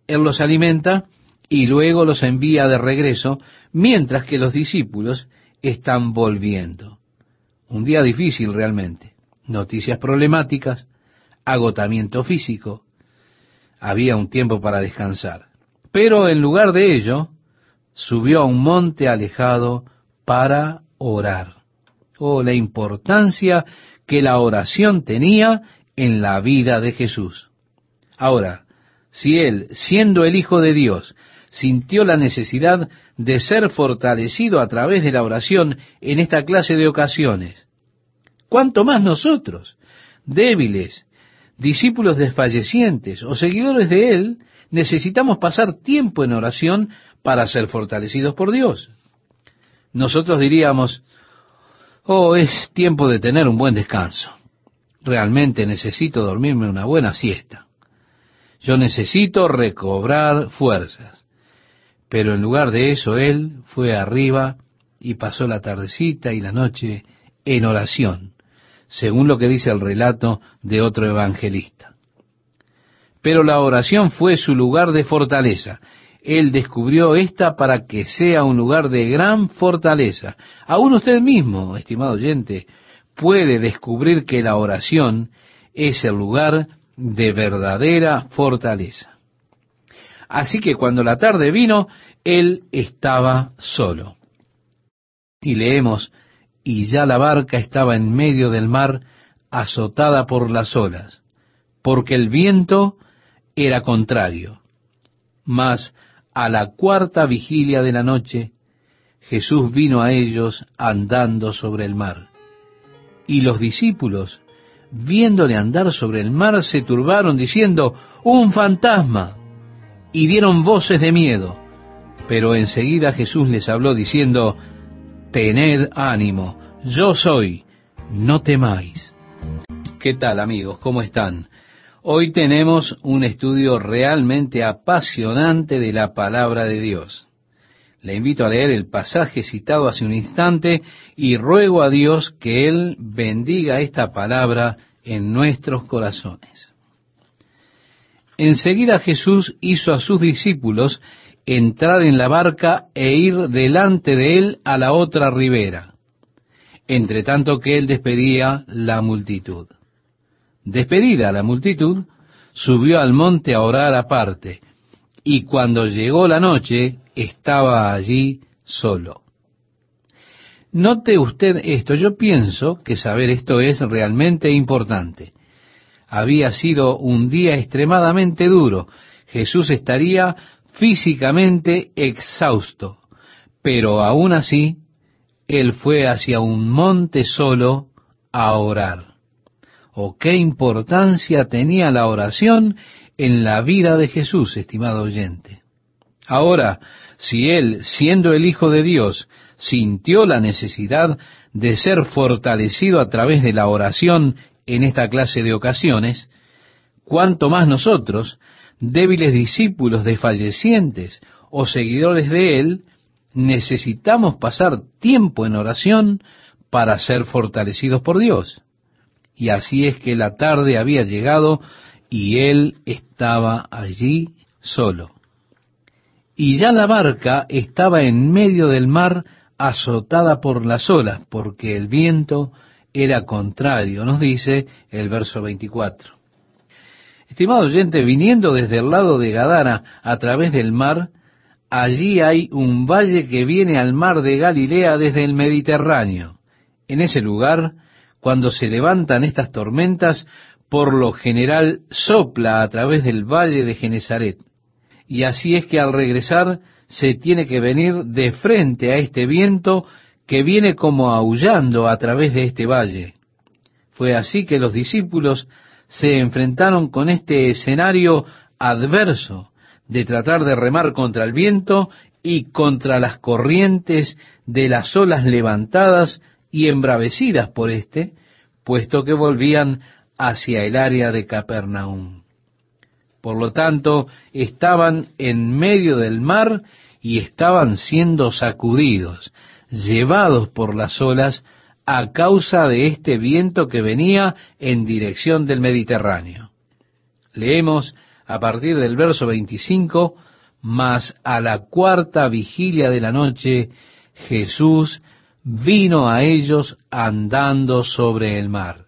Él los alimenta y luego los envía de regreso, mientras que los discípulos están volviendo. Un día difícil realmente. Noticias problemáticas, agotamiento físico. Había un tiempo para descansar. Pero en lugar de ello, subió a un monte alejado para orar. Oh, la importancia que la oración tenía en la vida de Jesús. Ahora, si él, siendo el Hijo de Dios, sintió la necesidad de ser fortalecido a través de la oración en esta clase de ocasiones, ¿cuánto más nosotros, débiles, discípulos desfallecientes o seguidores de Él, necesitamos pasar tiempo en oración para ser fortalecidos por Dios. Nosotros diríamos, oh, es tiempo de tener un buen descanso. Realmente necesito dormirme una buena siesta. Yo necesito recobrar fuerzas. Pero en lugar de eso, él fue arriba y pasó la tardecita y la noche en oración, según lo que dice el relato de otro evangelista. Pero la oración fue su lugar de fortaleza. Él descubrió esta para que sea un lugar de gran fortaleza. Aún usted mismo, estimado oyente, puede descubrir que la oración es el lugar de verdadera fortaleza. Así que cuando la tarde vino, él estaba solo. Y leemos, y ya la barca estaba en medio del mar, azotada por las olas, porque el viento era contrario. Mas a la cuarta vigilia de la noche, Jesús vino a ellos andando sobre el mar. Y los discípulos, viéndole andar sobre el mar, se turbaron diciendo, un fantasma, y dieron voces de miedo. Pero enseguida Jesús les habló diciendo, tened ánimo, yo soy, no temáis. ¿Qué tal amigos? ¿Cómo están? Hoy tenemos un estudio realmente apasionante de la palabra de Dios. Le invito a leer el pasaje citado hace un instante y ruego a Dios que Él bendiga esta palabra en nuestros corazones. Enseguida Jesús hizo a sus discípulos entrar en la barca e ir delante de él a la otra ribera, entre tanto que él despedía la multitud. Despedida la multitud, subió al monte a orar aparte, y cuando llegó la noche estaba allí solo. Note usted esto, yo pienso que saber esto es realmente importante. Había sido un día extremadamente duro. Jesús estaría físicamente exhausto, pero aún así, él fue hacia un monte solo a orar o qué importancia tenía la oración en la vida de Jesús, estimado oyente. Ahora, si él, siendo el Hijo de Dios, sintió la necesidad de ser fortalecido a través de la oración en esta clase de ocasiones, cuánto más nosotros, débiles discípulos desfallecientes o seguidores de él, necesitamos pasar tiempo en oración para ser fortalecidos por Dios. Y así es que la tarde había llegado y él estaba allí solo. Y ya la barca estaba en medio del mar azotada por las olas, porque el viento era contrario, nos dice el verso 24. Estimado oyente, viniendo desde el lado de Gadara a través del mar, allí hay un valle que viene al mar de Galilea desde el Mediterráneo. En ese lugar cuando se levantan estas tormentas, por lo general sopla a través del valle de Genezaret. Y así es que al regresar se tiene que venir de frente a este viento que viene como aullando a través de este valle. Fue así que los discípulos se enfrentaron con este escenario adverso de tratar de remar contra el viento y contra las corrientes de las olas levantadas y embravecidas por éste, puesto que volvían hacia el área de Capernaum. Por lo tanto, estaban en medio del mar y estaban siendo sacudidos, llevados por las olas a causa de este viento que venía en dirección del Mediterráneo. Leemos a partir del verso 25, mas a la cuarta vigilia de la noche Jesús vino a ellos andando sobre el mar.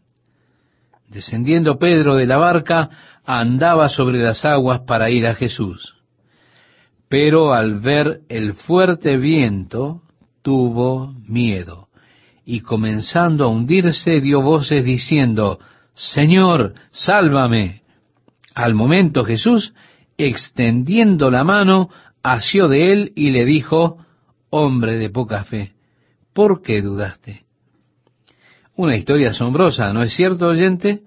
Descendiendo Pedro de la barca, andaba sobre las aguas para ir a Jesús. Pero al ver el fuerte viento, tuvo miedo, y comenzando a hundirse dio voces diciendo, Señor, sálvame. Al momento Jesús, extendiendo la mano, asió de él y le dijo, hombre de poca fe, ¿por qué dudaste? Una historia asombrosa, ¿no es cierto, oyente?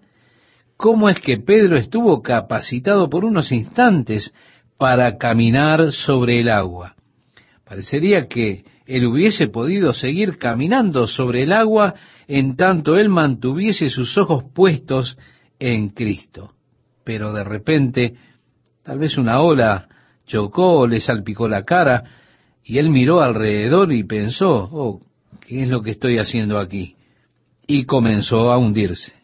¿Cómo es que Pedro estuvo capacitado por unos instantes para caminar sobre el agua? Parecería que él hubiese podido seguir caminando sobre el agua en tanto él mantuviese sus ojos puestos en Cristo. Pero de repente, tal vez una ola chocó, le salpicó la cara, y él miró alrededor y pensó, oh, ¿qué es lo que estoy haciendo aquí? Y comenzó a hundirse.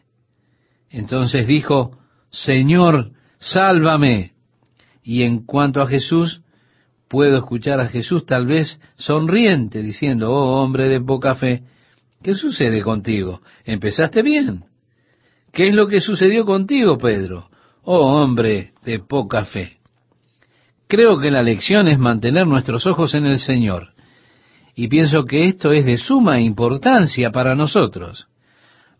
Entonces dijo, Señor, sálvame. Y en cuanto a Jesús, puedo escuchar a Jesús tal vez sonriente, diciendo, oh hombre de poca fe, ¿qué sucede contigo? ¿Empezaste bien? ¿Qué es lo que sucedió contigo, Pedro? Oh hombre de poca fe. Creo que la lección es mantener nuestros ojos en el Señor. Y pienso que esto es de suma importancia para nosotros.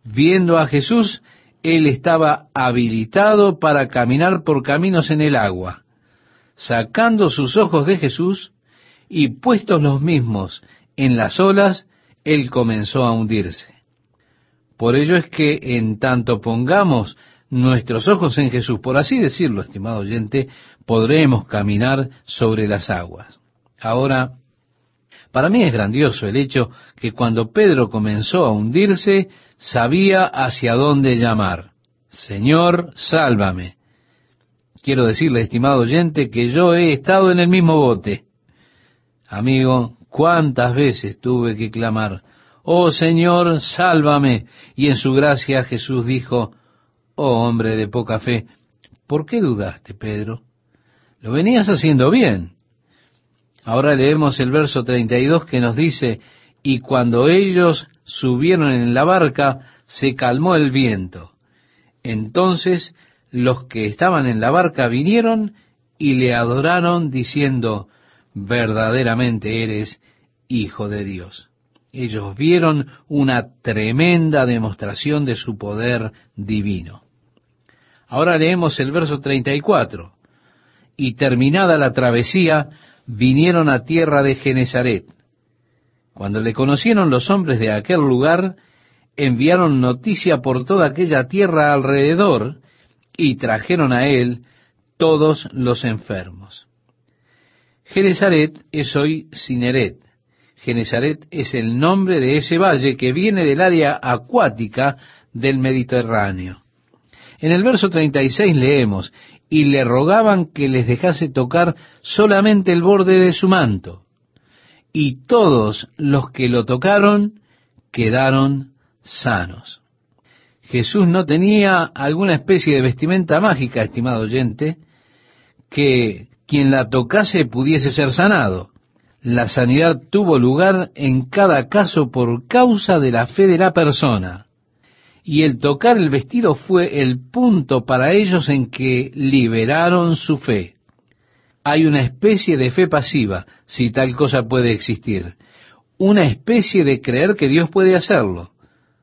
Viendo a Jesús, Él estaba habilitado para caminar por caminos en el agua. Sacando sus ojos de Jesús y puestos los mismos en las olas, Él comenzó a hundirse. Por ello es que en tanto pongamos nuestros ojos en Jesús, por así decirlo, estimado oyente, podremos caminar sobre las aguas. Ahora, para mí es grandioso el hecho que cuando Pedro comenzó a hundirse, sabía hacia dónde llamar. Señor, sálvame. Quiero decirle, estimado oyente, que yo he estado en el mismo bote. Amigo, cuántas veces tuve que clamar, Oh Señor, sálvame. Y en su gracia Jesús dijo, Oh hombre de poca fe, ¿por qué dudaste, Pedro? Lo venías haciendo bien. Ahora leemos el verso 32 que nos dice, y cuando ellos subieron en la barca, se calmó el viento. Entonces los que estaban en la barca vinieron y le adoraron diciendo, verdaderamente eres hijo de Dios. Ellos vieron una tremenda demostración de su poder divino. Ahora leemos el verso 34 y terminada la travesía, vinieron a tierra de Genezaret. Cuando le conocieron los hombres de aquel lugar, enviaron noticia por toda aquella tierra alrededor y trajeron a él todos los enfermos. Genezaret es hoy Cineret. Genezaret es el nombre de ese valle que viene del área acuática del Mediterráneo. En el verso 36 leemos, y le rogaban que les dejase tocar solamente el borde de su manto. Y todos los que lo tocaron quedaron sanos. Jesús no tenía alguna especie de vestimenta mágica, estimado oyente, que quien la tocase pudiese ser sanado. La sanidad tuvo lugar en cada caso por causa de la fe de la persona y el tocar el vestido fue el punto para ellos en que liberaron su fe. Hay una especie de fe pasiva, si tal cosa puede existir. Una especie de creer que Dios puede hacerlo,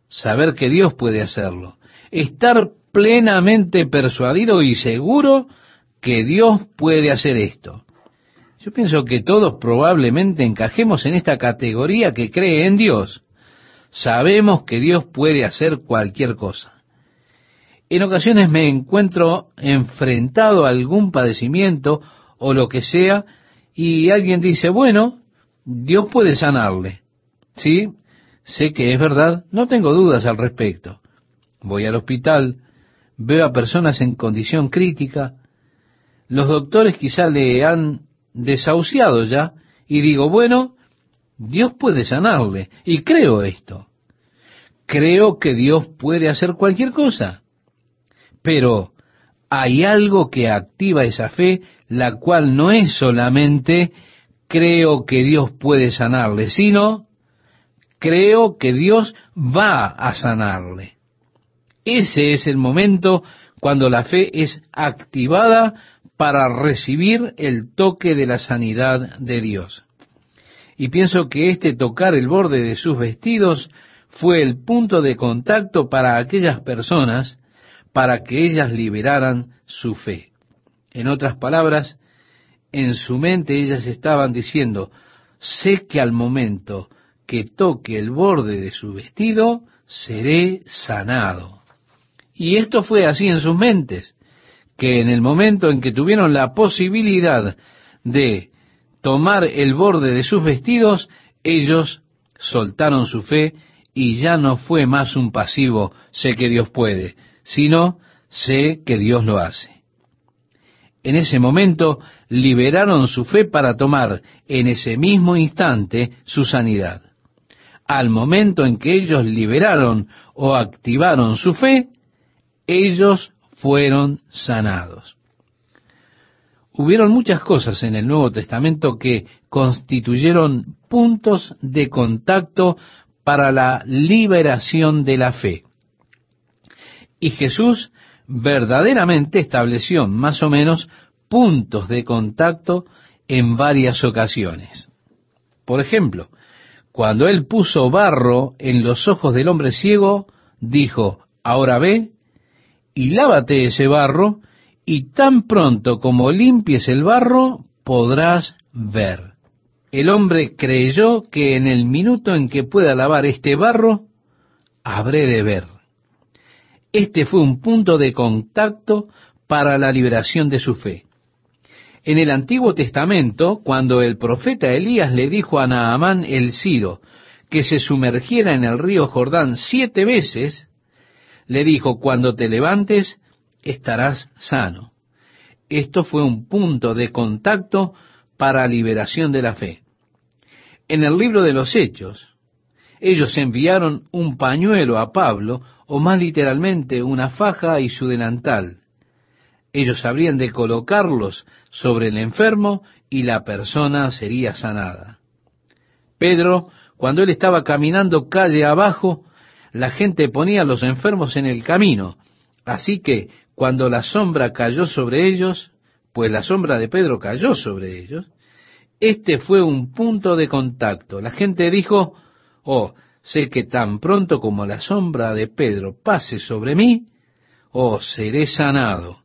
saber que Dios puede hacerlo, estar plenamente persuadido y seguro que Dios puede hacer esto. Yo pienso que todos probablemente encajemos en esta categoría que cree en Dios. Sabemos que Dios puede hacer cualquier cosa. En ocasiones me encuentro enfrentado a algún padecimiento o lo que sea y alguien dice, bueno, Dios puede sanarle. Sí, sé que es verdad, no tengo dudas al respecto. Voy al hospital, veo a personas en condición crítica, los doctores quizá le han desahuciado ya, y digo, bueno, Dios puede sanarle, y creo esto. Creo que Dios puede hacer cualquier cosa. Pero hay algo que activa esa fe, la cual no es solamente creo que Dios puede sanarle, sino creo que Dios va a sanarle. Ese es el momento cuando la fe es activada para recibir el toque de la sanidad de Dios. Y pienso que este tocar el borde de sus vestidos fue el punto de contacto para aquellas personas para que ellas liberaran su fe. En otras palabras, en su mente ellas estaban diciendo, sé que al momento que toque el borde de su vestido, seré sanado. Y esto fue así en sus mentes que en el momento en que tuvieron la posibilidad de tomar el borde de sus vestidos, ellos soltaron su fe y ya no fue más un pasivo, sé que Dios puede, sino sé que Dios lo hace. En ese momento liberaron su fe para tomar en ese mismo instante su sanidad. Al momento en que ellos liberaron o activaron su fe, ellos fueron sanados. Hubieron muchas cosas en el Nuevo Testamento que constituyeron puntos de contacto para la liberación de la fe. Y Jesús verdaderamente estableció más o menos puntos de contacto en varias ocasiones. Por ejemplo, cuando él puso barro en los ojos del hombre ciego, dijo, ahora ve y lávate ese barro, y tan pronto como limpies el barro, podrás ver. El hombre creyó que en el minuto en que pueda lavar este barro, habré de ver. Este fue un punto de contacto para la liberación de su fe. En el Antiguo Testamento, cuando el profeta Elías le dijo a Naamán el Ciro que se sumergiera en el río Jordán siete veces, le dijo, cuando te levantes estarás sano. Esto fue un punto de contacto para liberación de la fe. En el libro de los Hechos, ellos enviaron un pañuelo a Pablo, o más literalmente una faja y su delantal. Ellos habrían de colocarlos sobre el enfermo y la persona sería sanada. Pedro, cuando él estaba caminando calle abajo, la gente ponía a los enfermos en el camino. Así que cuando la sombra cayó sobre ellos, pues la sombra de Pedro cayó sobre ellos, este fue un punto de contacto. La gente dijo, oh, sé que tan pronto como la sombra de Pedro pase sobre mí, oh, seré sanado.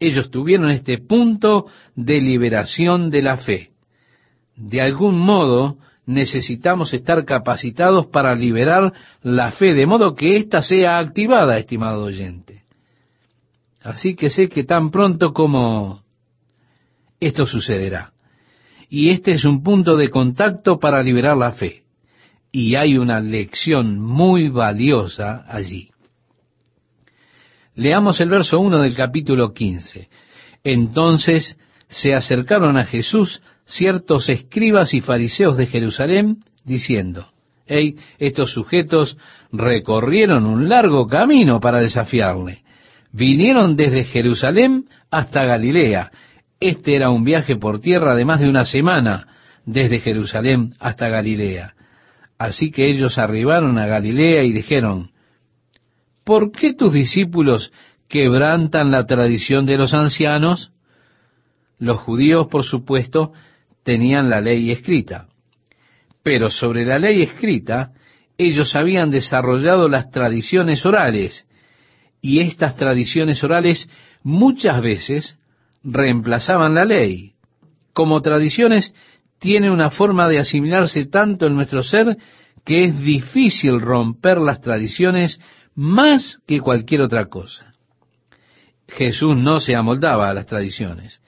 Ellos tuvieron este punto de liberación de la fe. De algún modo, necesitamos estar capacitados para liberar la fe, de modo que ésta sea activada, estimado oyente. Así que sé que tan pronto como esto sucederá. Y este es un punto de contacto para liberar la fe. Y hay una lección muy valiosa allí. Leamos el verso 1 del capítulo 15. Entonces se acercaron a Jesús ciertos escribas y fariseos de Jerusalén, diciendo, hey, estos sujetos recorrieron un largo camino para desafiarle. Vinieron desde Jerusalén hasta Galilea. Este era un viaje por tierra de más de una semana, desde Jerusalén hasta Galilea. Así que ellos arribaron a Galilea y dijeron, ¿por qué tus discípulos quebrantan la tradición de los ancianos? Los judíos, por supuesto, tenían la ley escrita. Pero sobre la ley escrita, ellos habían desarrollado las tradiciones orales, y estas tradiciones orales muchas veces reemplazaban la ley. Como tradiciones tienen una forma de asimilarse tanto en nuestro ser que es difícil romper las tradiciones más que cualquier otra cosa. Jesús no se amoldaba a las tradiciones.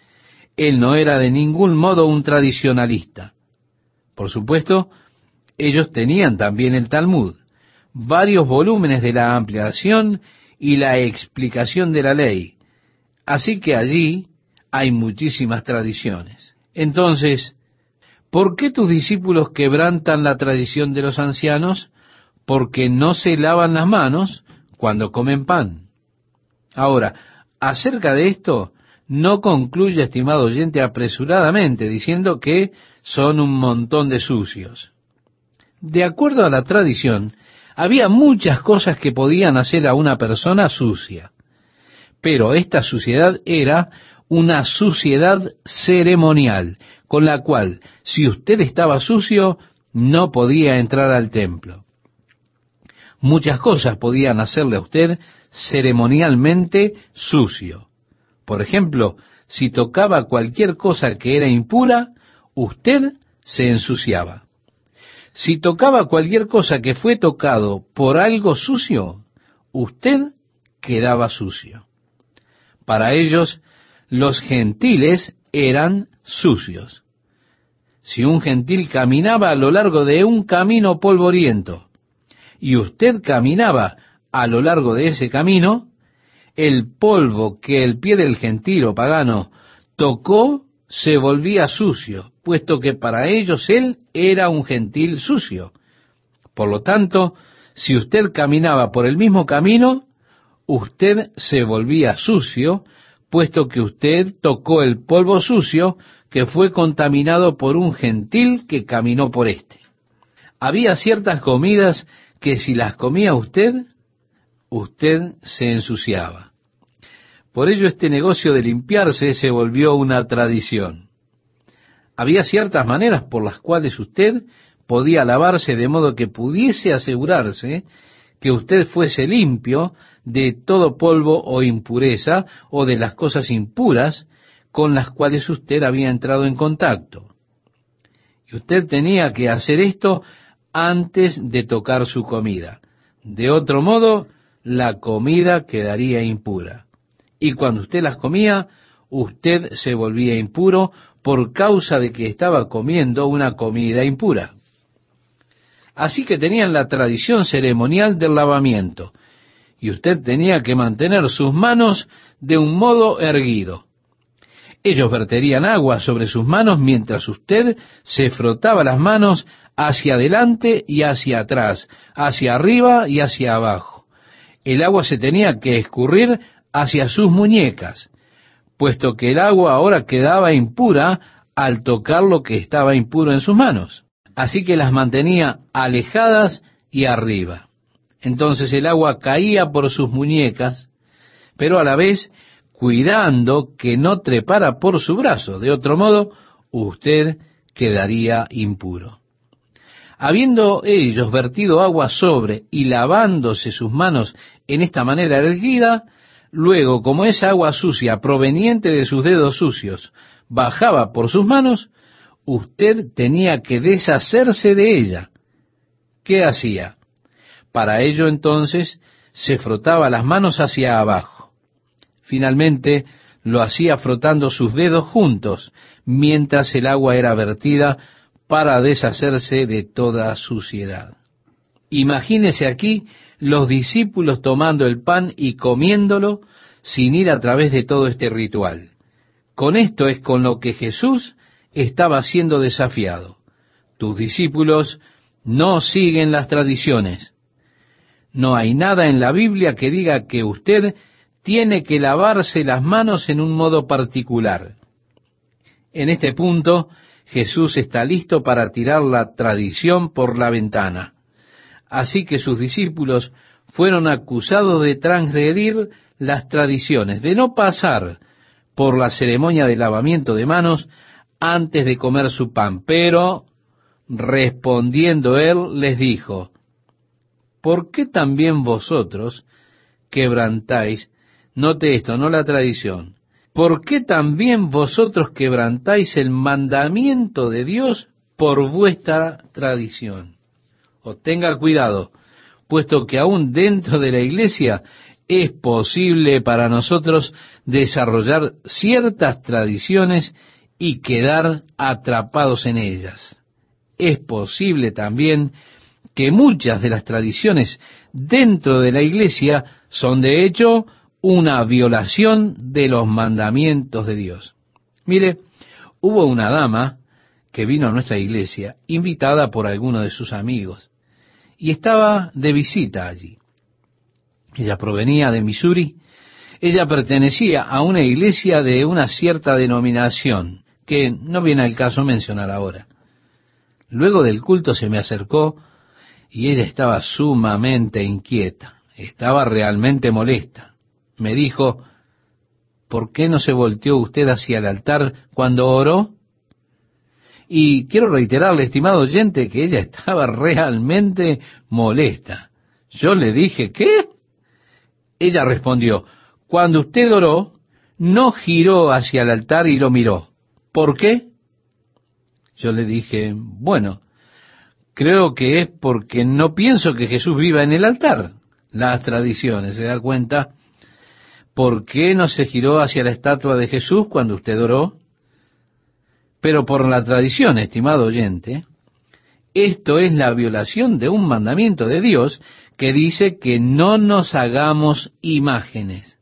Él no era de ningún modo un tradicionalista. Por supuesto, ellos tenían también el Talmud, varios volúmenes de la ampliación y la explicación de la ley. Así que allí hay muchísimas tradiciones. Entonces, ¿por qué tus discípulos quebrantan la tradición de los ancianos? Porque no se lavan las manos cuando comen pan. Ahora, acerca de esto, no concluye, estimado oyente, apresuradamente, diciendo que son un montón de sucios. De acuerdo a la tradición, había muchas cosas que podían hacer a una persona sucia, pero esta suciedad era una suciedad ceremonial, con la cual, si usted estaba sucio, no podía entrar al templo. Muchas cosas podían hacerle a usted ceremonialmente sucio. Por ejemplo, si tocaba cualquier cosa que era impura, usted se ensuciaba. Si tocaba cualquier cosa que fue tocado por algo sucio, usted quedaba sucio. Para ellos, los gentiles eran sucios. Si un gentil caminaba a lo largo de un camino polvoriento y usted caminaba a lo largo de ese camino, el polvo que el pie del gentil o pagano tocó se volvía sucio, puesto que para ellos él era un gentil sucio. Por lo tanto, si usted caminaba por el mismo camino, usted se volvía sucio, puesto que usted tocó el polvo sucio que fue contaminado por un gentil que caminó por éste. Había ciertas comidas que si las comía usted, usted se ensuciaba. Por ello este negocio de limpiarse se volvió una tradición. Había ciertas maneras por las cuales usted podía lavarse de modo que pudiese asegurarse que usted fuese limpio de todo polvo o impureza o de las cosas impuras con las cuales usted había entrado en contacto. Y usted tenía que hacer esto antes de tocar su comida. De otro modo, la comida quedaría impura y cuando usted las comía, usted se volvía impuro por causa de que estaba comiendo una comida impura. Así que tenían la tradición ceremonial del lavamiento, y usted tenía que mantener sus manos de un modo erguido. Ellos verterían agua sobre sus manos mientras usted se frotaba las manos hacia adelante y hacia atrás, hacia arriba y hacia abajo. El agua se tenía que escurrir hacia sus muñecas, puesto que el agua ahora quedaba impura al tocar lo que estaba impuro en sus manos. Así que las mantenía alejadas y arriba. Entonces el agua caía por sus muñecas, pero a la vez cuidando que no trepara por su brazo. De otro modo, usted quedaría impuro. Habiendo ellos vertido agua sobre y lavándose sus manos en esta manera erguida, Luego, como esa agua sucia proveniente de sus dedos sucios bajaba por sus manos, usted tenía que deshacerse de ella. ¿Qué hacía? Para ello entonces se frotaba las manos hacia abajo. Finalmente lo hacía frotando sus dedos juntos mientras el agua era vertida para deshacerse de toda suciedad. Imagínese aquí los discípulos tomando el pan y comiéndolo sin ir a través de todo este ritual. Con esto es con lo que Jesús estaba siendo desafiado. Tus discípulos no siguen las tradiciones. No hay nada en la Biblia que diga que usted tiene que lavarse las manos en un modo particular. En este punto, Jesús está listo para tirar la tradición por la ventana. Así que sus discípulos fueron acusados de transgredir las tradiciones, de no pasar por la ceremonia de lavamiento de manos antes de comer su pan. Pero, respondiendo él, les dijo, ¿por qué también vosotros quebrantáis, note esto, no la tradición, ¿por qué también vosotros quebrantáis el mandamiento de Dios por vuestra tradición? O tenga cuidado, puesto que aún dentro de la iglesia es posible para nosotros desarrollar ciertas tradiciones y quedar atrapados en ellas. Es posible también que muchas de las tradiciones dentro de la iglesia son de hecho una violación de los mandamientos de Dios. Mire, hubo una dama que vino a nuestra iglesia invitada por alguno de sus amigos y estaba de visita allí. Ella provenía de Missouri. Ella pertenecía a una iglesia de una cierta denominación, que no viene al caso mencionar ahora. Luego del culto se me acercó y ella estaba sumamente inquieta, estaba realmente molesta. Me dijo, ¿por qué no se volteó usted hacia el altar cuando oró? Y quiero reiterarle, estimado oyente, que ella estaba realmente molesta. Yo le dije, ¿qué? Ella respondió, cuando usted oró, no giró hacia el altar y lo miró. ¿Por qué? Yo le dije, bueno, creo que es porque no pienso que Jesús viva en el altar. Las tradiciones, ¿se da cuenta? ¿Por qué no se giró hacia la estatua de Jesús cuando usted oró? Pero por la tradición, estimado oyente, esto es la violación de un mandamiento de Dios que dice que no nos hagamos imágenes.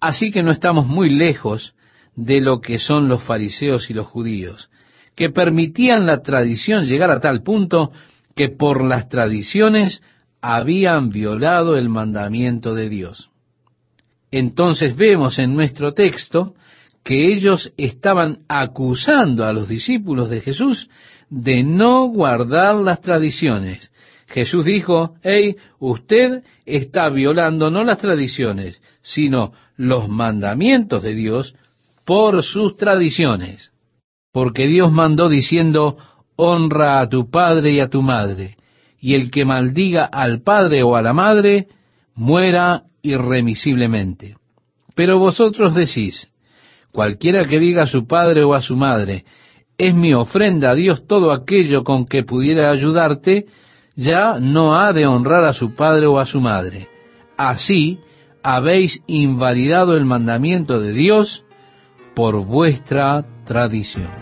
Así que no estamos muy lejos de lo que son los fariseos y los judíos, que permitían la tradición llegar a tal punto que por las tradiciones habían violado el mandamiento de Dios. Entonces vemos en nuestro texto que ellos estaban acusando a los discípulos de Jesús de no guardar las tradiciones, Jesús dijo, hey, usted está violando no las tradiciones, sino los mandamientos de Dios por sus tradiciones. Porque Dios mandó diciendo, honra a tu padre y a tu madre, y el que maldiga al padre o a la madre, muera irremisiblemente. Pero vosotros decís, cualquiera que diga a su padre o a su madre, es mi ofrenda a Dios todo aquello con que pudiera ayudarte, ya no ha de honrar a su padre o a su madre. Así habéis invalidado el mandamiento de Dios por vuestra tradición.